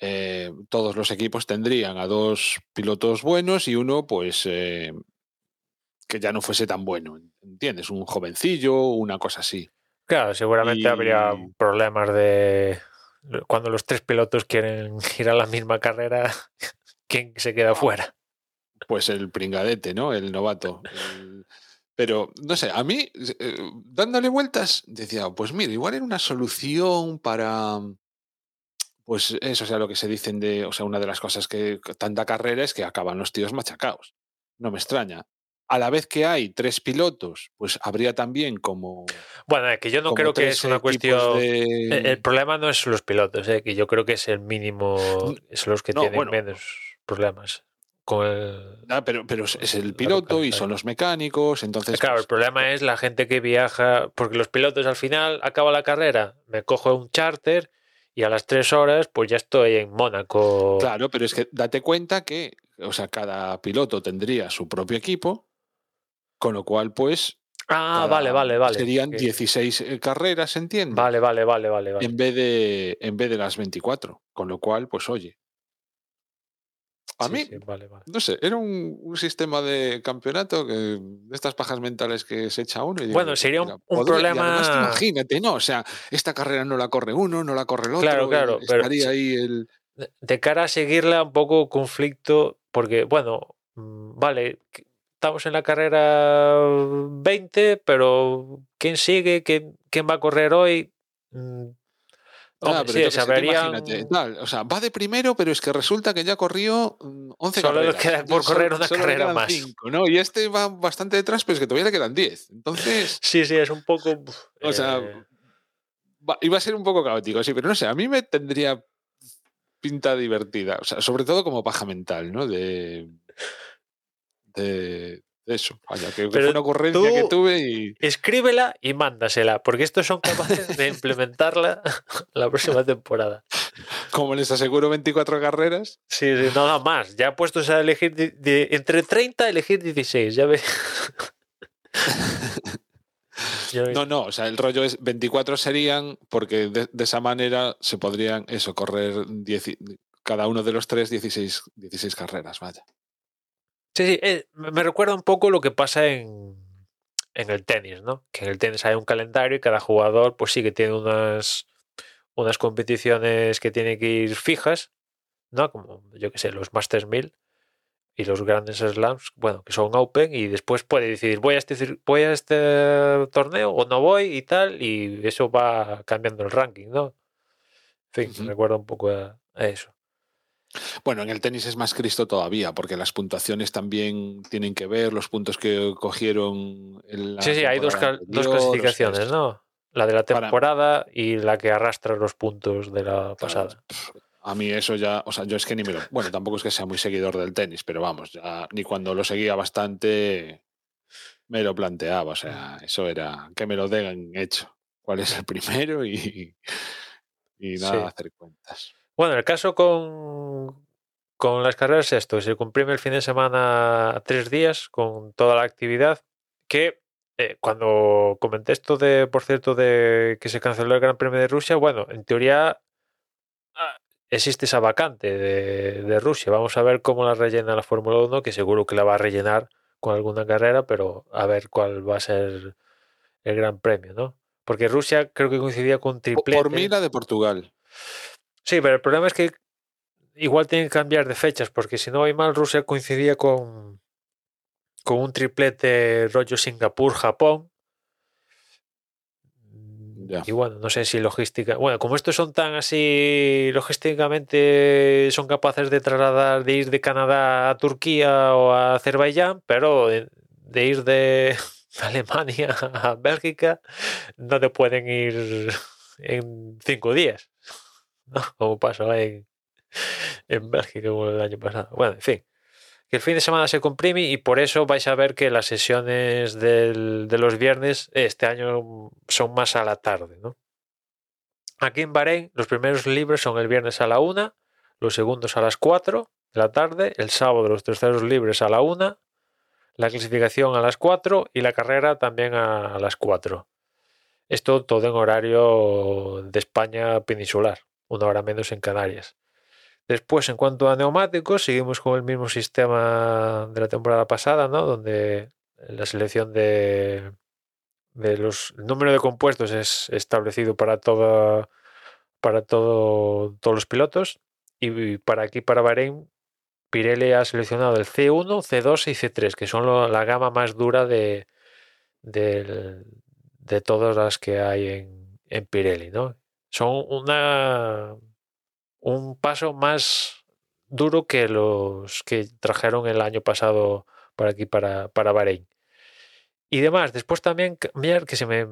eh, todos los equipos tendrían a dos pilotos buenos y uno, pues, eh, que ya no fuese tan bueno, ¿entiendes? Un jovencillo, una cosa así. Claro, seguramente Y- habría problemas de cuando los tres pilotos quieren ir a la misma carrera, ¿quién se queda fuera? Pues el pringadete, ¿no? El novato. El- Pero, no sé, a mí, eh, dándole vueltas, decía, pues mira, igual era una solución para. Pues eso, o sea, lo que se dicen de. O sea, una de las cosas que tanta carrera es que acaban los tíos machacados. No me extraña. A la vez que hay tres pilotos, pues habría también como. Bueno, es que yo no creo que es una cuestión. de- El, el problema no es los pilotos, eh, que yo creo que es el mínimo, son los que no, tienen bueno. menos problemas con el. Ah, pero, pero es- el piloto y son los mecánicos, entonces. claro, el pues, problema es la gente que viaja, porque los pilotos al final acaba la carrera, me cojo un charter y a las tres horas pues ya estoy en Mónaco. Claro, pero es que date cuenta que, o sea, cada piloto tendría su propio equipo, con lo cual, pues. Ah, vale, vale, vale. Serían Que- 16 eh, carreras, ¿entiendes? Vale, vale, vale, vale, vale. En vez, de, en vez de las 24. Con lo cual, pues oye. A Sí, mí, sí, vale, vale. no sé, era un, un sistema de campeonato que de estas pajas mentales que se echa uno. Y Bueno, sería un- mira, un podría- y además, problema- imagínate, ¿no? O sea, esta carrera no la corre uno, no la corre el otro. Claro, claro, pero Estaría sí. ahí el. de- cara a seguirla un poco conflicto, porque, bueno, mm, vale, estamos en la carrera 20, pero ¿quién sigue? ¿Quién, quién va a correr hoy? Mm, Ah, pero sí, imagínate, tal, o sea, va de primero, pero es que resulta que ya corrió mm, 11 Solo le carreras. queda por Solo- correr una solo carrera más. cinco, ¿no? Y este va bastante detrás, pero es que todavía le quedan 10. Entonces, Sí, sí, es un poco... o sea, eh, va- iba a ser un poco caótico, sí, pero no sé, a mí me tendría pinta divertida, o sea, sobre todo como paja mental, ¿no? De, de eso, vaya, que, Pero fue una ocurrencia que tuve y... escríbela y mándasela, porque estos son capaces de implementarla la próxima temporada. Como les aseguro 24 carreras, Sí, sí, no, más. Ya puestos a elegir de, de- entre 30 elegir 16, ya ves. No, no, o sea, el rollo es 24 serían porque de, de esa manera se podrían, eso, correr 10 y- cada uno de los tres 16, 16 carreras, vaya. Sí, sí, eh, me recuerda un poco lo que pasa en, en el tenis, ¿no? Que en el tenis hay un calendario y cada jugador, pues sí que tiene unas, unas competiciones que tiene que ir fijas, ¿no? Como, yo qué sé, los Masters 1000 y los grandes slams, bueno, que son open y después puede decidir, voy a este, voy a este torneo o no voy y tal, y eso va cambiando el ranking, ¿no? En fin, me recuerda un poco a, a eso. Bueno, en el tenis es más Cristo todavía, porque las puntuaciones también tienen que ver, los puntos que cogieron en la Sí, sí, hay dos, clasificaciones, es- ¿no? La de la Para- temporada y la que arrastra los puntos de la pasada. A mí eso ya, o sea, yo es que ni me lo. Bueno, tampoco es que sea muy seguidor del tenis, pero vamos, ya ni cuando lo seguía bastante me lo planteaba. O sea, eso era que me lo den hecho. ¿Cuál es el primero? Y, y nada, Sí. hacer cuentas. Bueno, el caso con, con las carreras es esto, se comprime el fin de semana a tres días con toda la actividad, que eh, cuando comenté esto de, por cierto, de que se canceló el Gran Premio de Rusia, bueno, en teoría ah, existe esa vacante de, de Rusia. Vamos a ver cómo la rellena la Fórmula 1, que seguro que la va a rellenar con alguna carrera, pero a ver cuál va a ser el Gran Premio, ¿no? Porque Rusia creo que coincidía con triplete. Por mí la de Portugal. Sí, pero el problema es que igual tienen que cambiar de fechas, porque si no voy mal, Rusia coincidía con, con un triplete rollo Singapur-Japón. Y bueno, no sé si logística. Bueno, como estos son tan así, logísticamente son capaces de trasladar, de ir de Canadá a Turquía o a Azerbaiyán, pero de, de ir de Alemania a Bélgica no te pueden ir en cinco días. Como pasó en, Bélgica el año pasado. Bueno, en fin, que el fin de semana se comprime y por eso vais a ver que las sesiones del- de los viernes este año son más a la tarde, ¿no? Aquí en Bahrein los primeros libres son el viernes a la una, los segundos a las 4 de la tarde, el sábado los terceros libres a la una, la clasificación a las 4 y la carrera también a, a las 4. Esto todo en horario de España peninsular, una hora menos en Canarias. Después, en cuanto a neumáticos, seguimos con el mismo sistema de la temporada pasada, ¿no? Donde la selección de, de los número de compuestos es establecido para toda para todo, todos los pilotos y para aquí para Bahrein Pirelli ha seleccionado el C1, C2 y C3 que son la gama más dura de del- de todas las que hay en, en Pirelli, ¿no? Son una un paso más duro que los que trajeron el año pasado para aquí, para, para Bahrein. Y demás, después también cambiar, que se me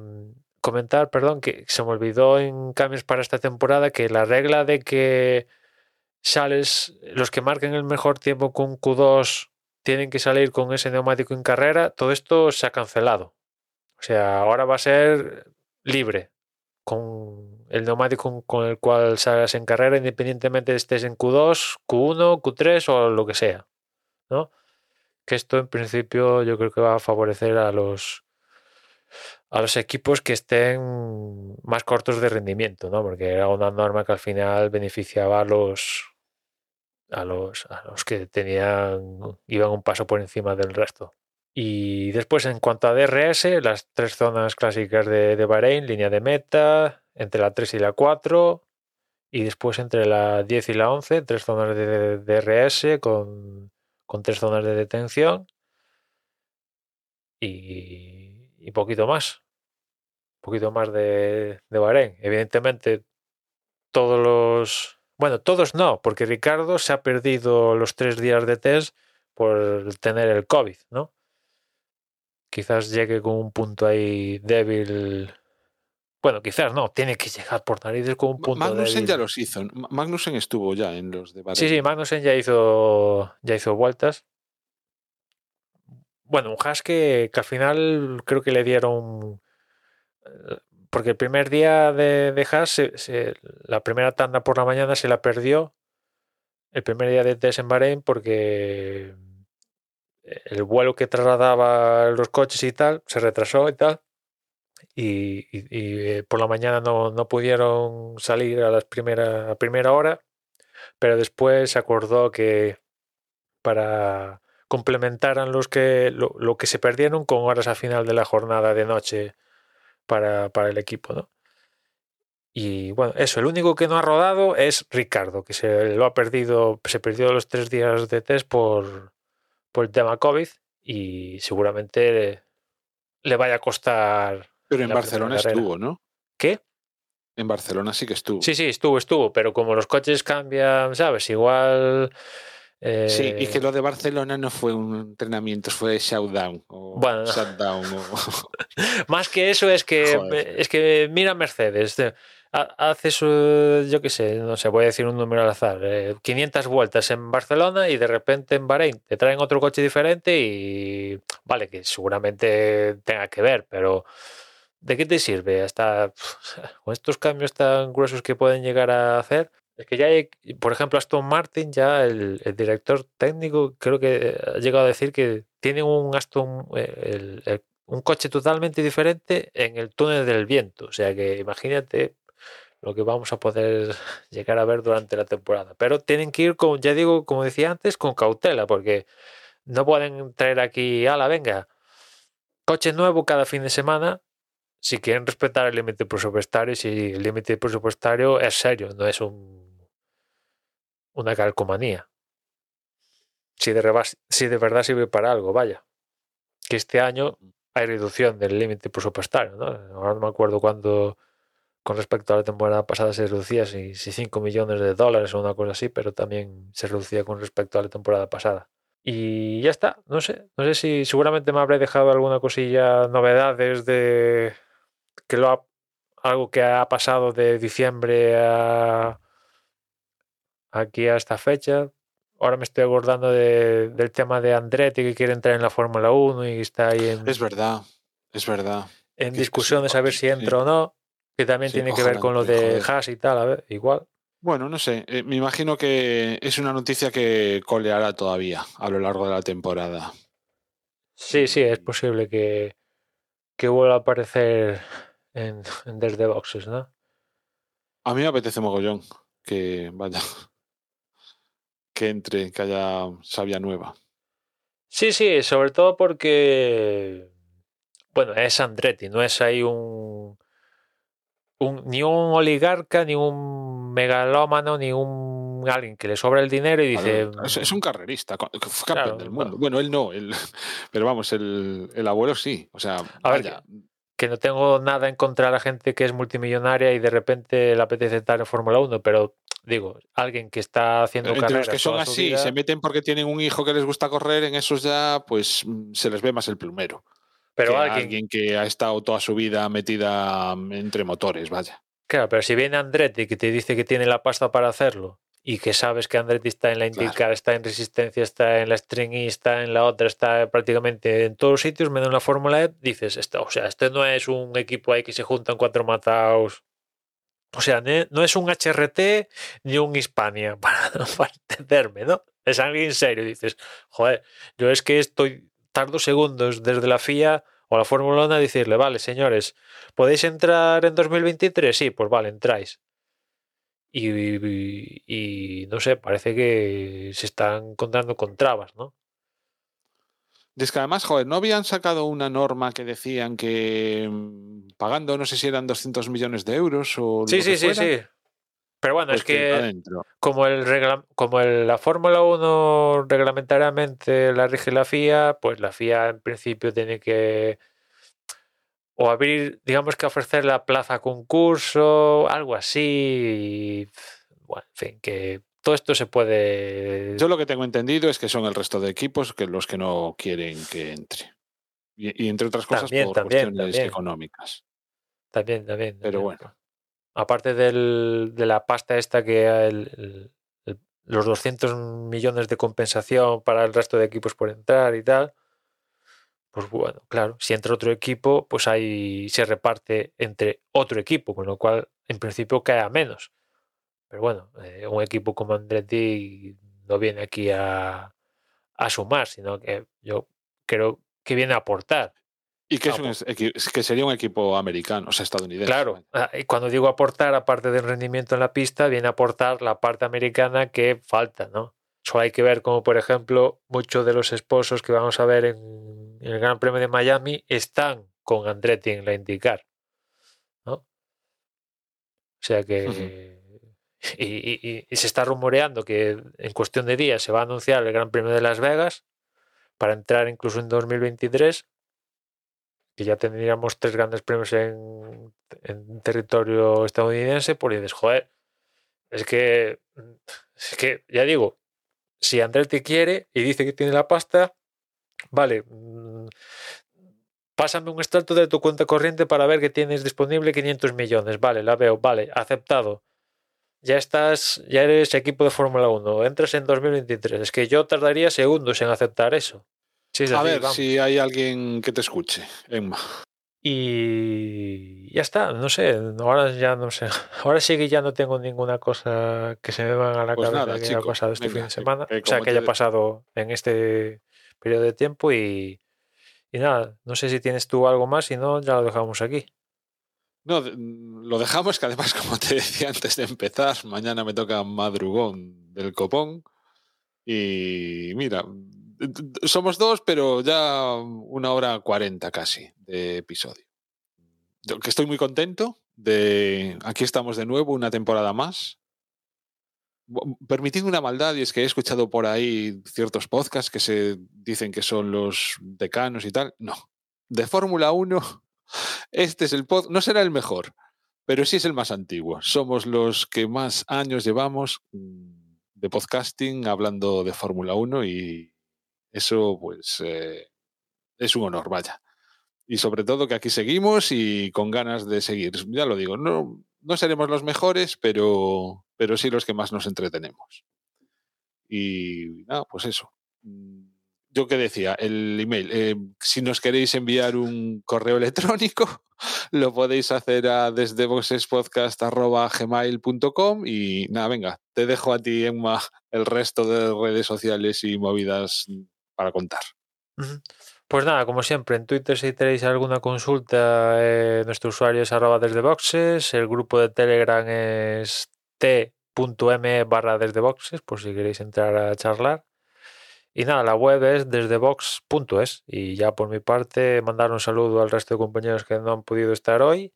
comentar, perdón, que se me olvidó en cambios para esta temporada, que la regla de que sales, los que marquen el mejor tiempo con Q2 tienen que salir con ese neumático en carrera, todo esto se ha cancelado. O sea, ahora va a ser libre con el neumático con el cual salgas en carrera, independientemente de estés en Q2, Q1, Q3 o lo que sea. ¿no? Que esto en principio yo creo que va a favorecer a los a los equipos que estén más cortos de rendimiento, ¿no? Porque era una norma que al final beneficiaba a los a los, a los que tenían iban un paso por encima del resto. Y después, en cuanto a DRS, las tres zonas clásicas de, de Bahrein, línea de meta, entre la 3 y la 4, y después entre la 10 y la 11, tres zonas de, DRS con, con, tres zonas de detención y, y poquito más. Poquito más de, de Bahrein. Evidentemente, todos los. Bueno, todos no, porque Ricardo se ha perdido los tres días de test por tener el COVID, ¿no? quizás llegue con un punto ahí débil. Bueno, quizás no, tiene que llegar por narices con un punto Magnussen ya los hizo. Magnussen estuvo ya en los de Bahrein. Sí, sí, Magnussen ya hizo, ya hizo vueltas. Bueno, un Haas que, que al final creo que le dieron. Porque el primer día de, de Haas, se, se, la primera tanda por la mañana se la perdió. El primer día de test en Bahrein porque el vuelo que trasladaba los coches y tal se retrasó y tal. Y, por la mañana no, no, pudieron salir a, las primera, a primera hora, pero después se acordó que para complementaran los que, lo, lo, que se perdieron con horas al final de la jornada de noche para, para el equipo. ¿no? Y bueno, eso, el único que no ha rodado es Ricardo, que se lo ha perdido, se perdió los tres días de test por, por el tema COVID y seguramente le vaya a costar. Pero en Barcelona estuvo, ¿no? ¿Qué? En Barcelona sí que estuvo. Sí, sí, estuvo, estuvo, pero como los coches cambian, ¿sabes? Igual. Eh... Sí, y que lo de Barcelona no fue un entrenamiento, fue shutdown o bueno, shutdown. O... Más que eso es que Joder. es que mira Mercedes, haces, yo qué sé, no sé, voy a decir un número al azar, eh, 500 vueltas en Barcelona y de repente en Bahrein te traen otro coche diferente y vale, que seguramente tenga que ver, pero ¿de qué te sirve? Hasta con estos cambios tan gruesos que pueden llegar a hacer. Es que ya hay, por ejemplo, Aston Martin, ya el, director técnico creo que ha llegado a decir que tiene un Aston, el, un coche totalmente diferente en el túnel del viento. O sea que imagínate lo que vamos a poder llegar a ver durante la temporada. Pero tienen que ir con, ya digo, como decía antes, con cautela, porque no pueden traer aquí, ala, venga, coche nuevo cada fin de semana. Si quieren respetar el límite presupuestario, si el límite presupuestario es serio, no es un, una calcomanía. Si de, si de verdad sirve para algo, vaya. Que este año hay reducción del límite presupuestario, ¿no? Ahora no me acuerdo cuándo con respecto a la temporada pasada se reducía si, si 5 millones de dólares o una cosa así, pero también se reducía con respecto a la temporada pasada. Y ya está, no sé, no sé si seguramente me habré dejado alguna cosilla, novedades de que lo ha, algo que ha pasado de diciembre a aquí a esta fecha. Ahora me estoy acordando de, del tema de Andretti que quiere entrar en la Fórmula 1 y está ahí en... Es verdad, es verdad. En discusión de saber si entra sí. o no. Que también sí, tiene que ver con lo de Haas y tal, a ver, igual. Bueno, no sé, eh, me imagino que es una noticia que coleará todavía a lo largo de la temporada. Sí, sí, es posible que, que vuelva a aparecer en, en Desde Boxes, ¿no? A mí me apetece mogollón que vaya, que entre, que haya sabia nueva. Sí, sí, sobre todo porque bueno, es Andretti, no es ahí un, un ni un oligarca, ni un megalómano, ni un alguien que le sobra el dinero y dice. Es, es un carrerista, campeón Claro, del mundo. Bueno, él no, él, pero vamos, el, el abuelo sí. O sea, A ver, vaya, que no tengo nada en contra de la gente que es multimillonaria y de repente le apetece estar en Fórmula 1, pero digo, alguien que está haciendo entre los carreras que son así, vida- se meten porque tienen un hijo que les gusta correr, en esos ya, pues se les ve más el plumero. pero que alguien, alguien que ha estado toda su vida metida mm, entre motores, vaya. claro, pero si viene Andretti que te dice que tiene la pasta para hacerlo y que sabes que Andretti está en la Claro. IndyCar, está en Resistencia, está en la String E, está en la otra, está prácticamente en todos los sitios, menos en la Fórmula E, dices, esto, o sea, este no es un equipo ahí que se juntan cuatro mataos. O sea, no es un HRT ni un Hispania, para, para entenderme, ¿no? Es alguien serio. Dices, joder, yo es que estoy, tardo segundos desde la FIA o la Fórmula 1 a decirle, vale, señores, ¿podéis entrar en 2023? Sí, pues vale, entráis. Y, y- y no sé, parece que se están encontrando con trabas, ¿no? Es que además, joder, ¿no habían sacado una norma que decían que mm, pagando, no sé si eran 200 millones de euros o Sí, lo sí, que sí, fuera, sí. Pero bueno, pues es que adentro. como el regla- como el- la Fórmula 1 reglamentariamente la rige la FIA, pues la FIA en principio tiene que o abrir, digamos que ofrecer la plaza concurso, algo así. bueno, en fin, que todo esto se puede. Yo lo que tengo entendido es que son el resto de equipos que los que no quieren que entre. Y, y entre otras cosas También, por también, cuestiones también. económicas. También, también. Pero bueno. Aparte del- de la pasta esta que el- el- el- los 200 millones de compensación para el resto de equipos por entrar y tal, pues bueno, claro, si entra otro equipo, pues ahí se reparte entre otro equipo, con lo cual en principio cae a menos. Pero bueno, eh, un equipo como Andretti no viene aquí a, a sumar, sino que yo creo que viene a aportar. Y que, es un que sería un equipo americano, o sea, estadounidense. Claro, ah, y cuando digo aportar, aparte del rendimiento en la pista, viene a aportar la parte americana que falta, ¿no? Solo hay que ver como, por ejemplo, muchos de los esposos que vamos a ver en, en el Gran Premio de Miami están con Andretti en la IndyCar, ¿no? O sea que... Y, y- y- y se está rumoreando que en cuestión de días se va a anunciar el Gran Premio de Las Vegas para entrar incluso en 2023 que ya tendríamos tres grandes premios en, en territorio estadounidense, pues dices, joder, es que, es que, ya digo, si Andretti quiere y dice que tiene la pasta, vale, mm, pásame un extracto de tu cuenta corriente para ver que tienes disponible 500 millones, vale, la veo, vale, aceptado. Ya estás, ya eres equipo de Fórmula 1, entras en 2023. Es que yo tardaría segundos en aceptar eso. Sí, es A ver vamos. si hay alguien que te escuche, Emma. Y ya está, no sé, ahora ya no sé. Ahora sí que ya no tengo ninguna cosa que se me van a la Pues cabeza nada, que haya chico, pasado este venga, fin de semana. que o sea, que haya pasado en este periodo de tiempo y, nada, no sé si tienes tú algo más, si no, ya lo dejamos aquí. No, de- lo dejamos, que además, como te decía antes de empezar, mañana me toca madrugón del copón. Y mira, d- somos dos, pero ya una hora cuarenta casi de episodio. Que estoy muy contento de... Aquí estamos de nuevo, una temporada más. Bu- Permitid una maldad, y es que he escuchado por ahí ciertos podcasts que se dicen que son los decanos y tal. No, de Fórmula 1 este es el pod, no será el mejor, pero sí es el más antiguo. Somos los que más años llevamos mm, de podcasting hablando de Fórmula 1 y eso pues eh, es un honor, vaya. Y sobre todo que aquí seguimos y con ganas de seguir. Ya lo digo, no, no seremos los mejores, pero, pero sí los que más nos entretenemos. Y nada, pues eso. Mm, Yo que decía, el email. eh, si nos queréis enviar un correo electrónico, lo podéis hacer a desde gmail.com y nada, venga, te dejo a ti, Emma, el resto de redes sociales y movidas para contar. Pues nada, como siempre, en Twitter si tenéis alguna consulta, eh, nuestro usuario es arroba desde boxes, el grupo de Telegram es t.me barra desde boxes, por si queréis entrar a charlar. Y nada, la web es desde box.es. Y ya por mi parte, mandar un saludo al resto de compañeros que no han podido estar hoy.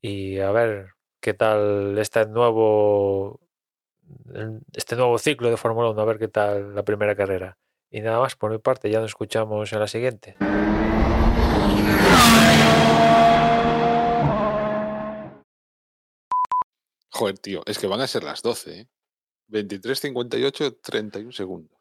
Y a ver qué tal este nuevo, este nuevo ciclo de Fórmula 1, a ver qué tal la primera carrera. Y nada más por mi parte, ya nos escuchamos en la siguiente. Joder, tío, es que van a ser las 12, ¿eh? 23, 58, 31 segundos.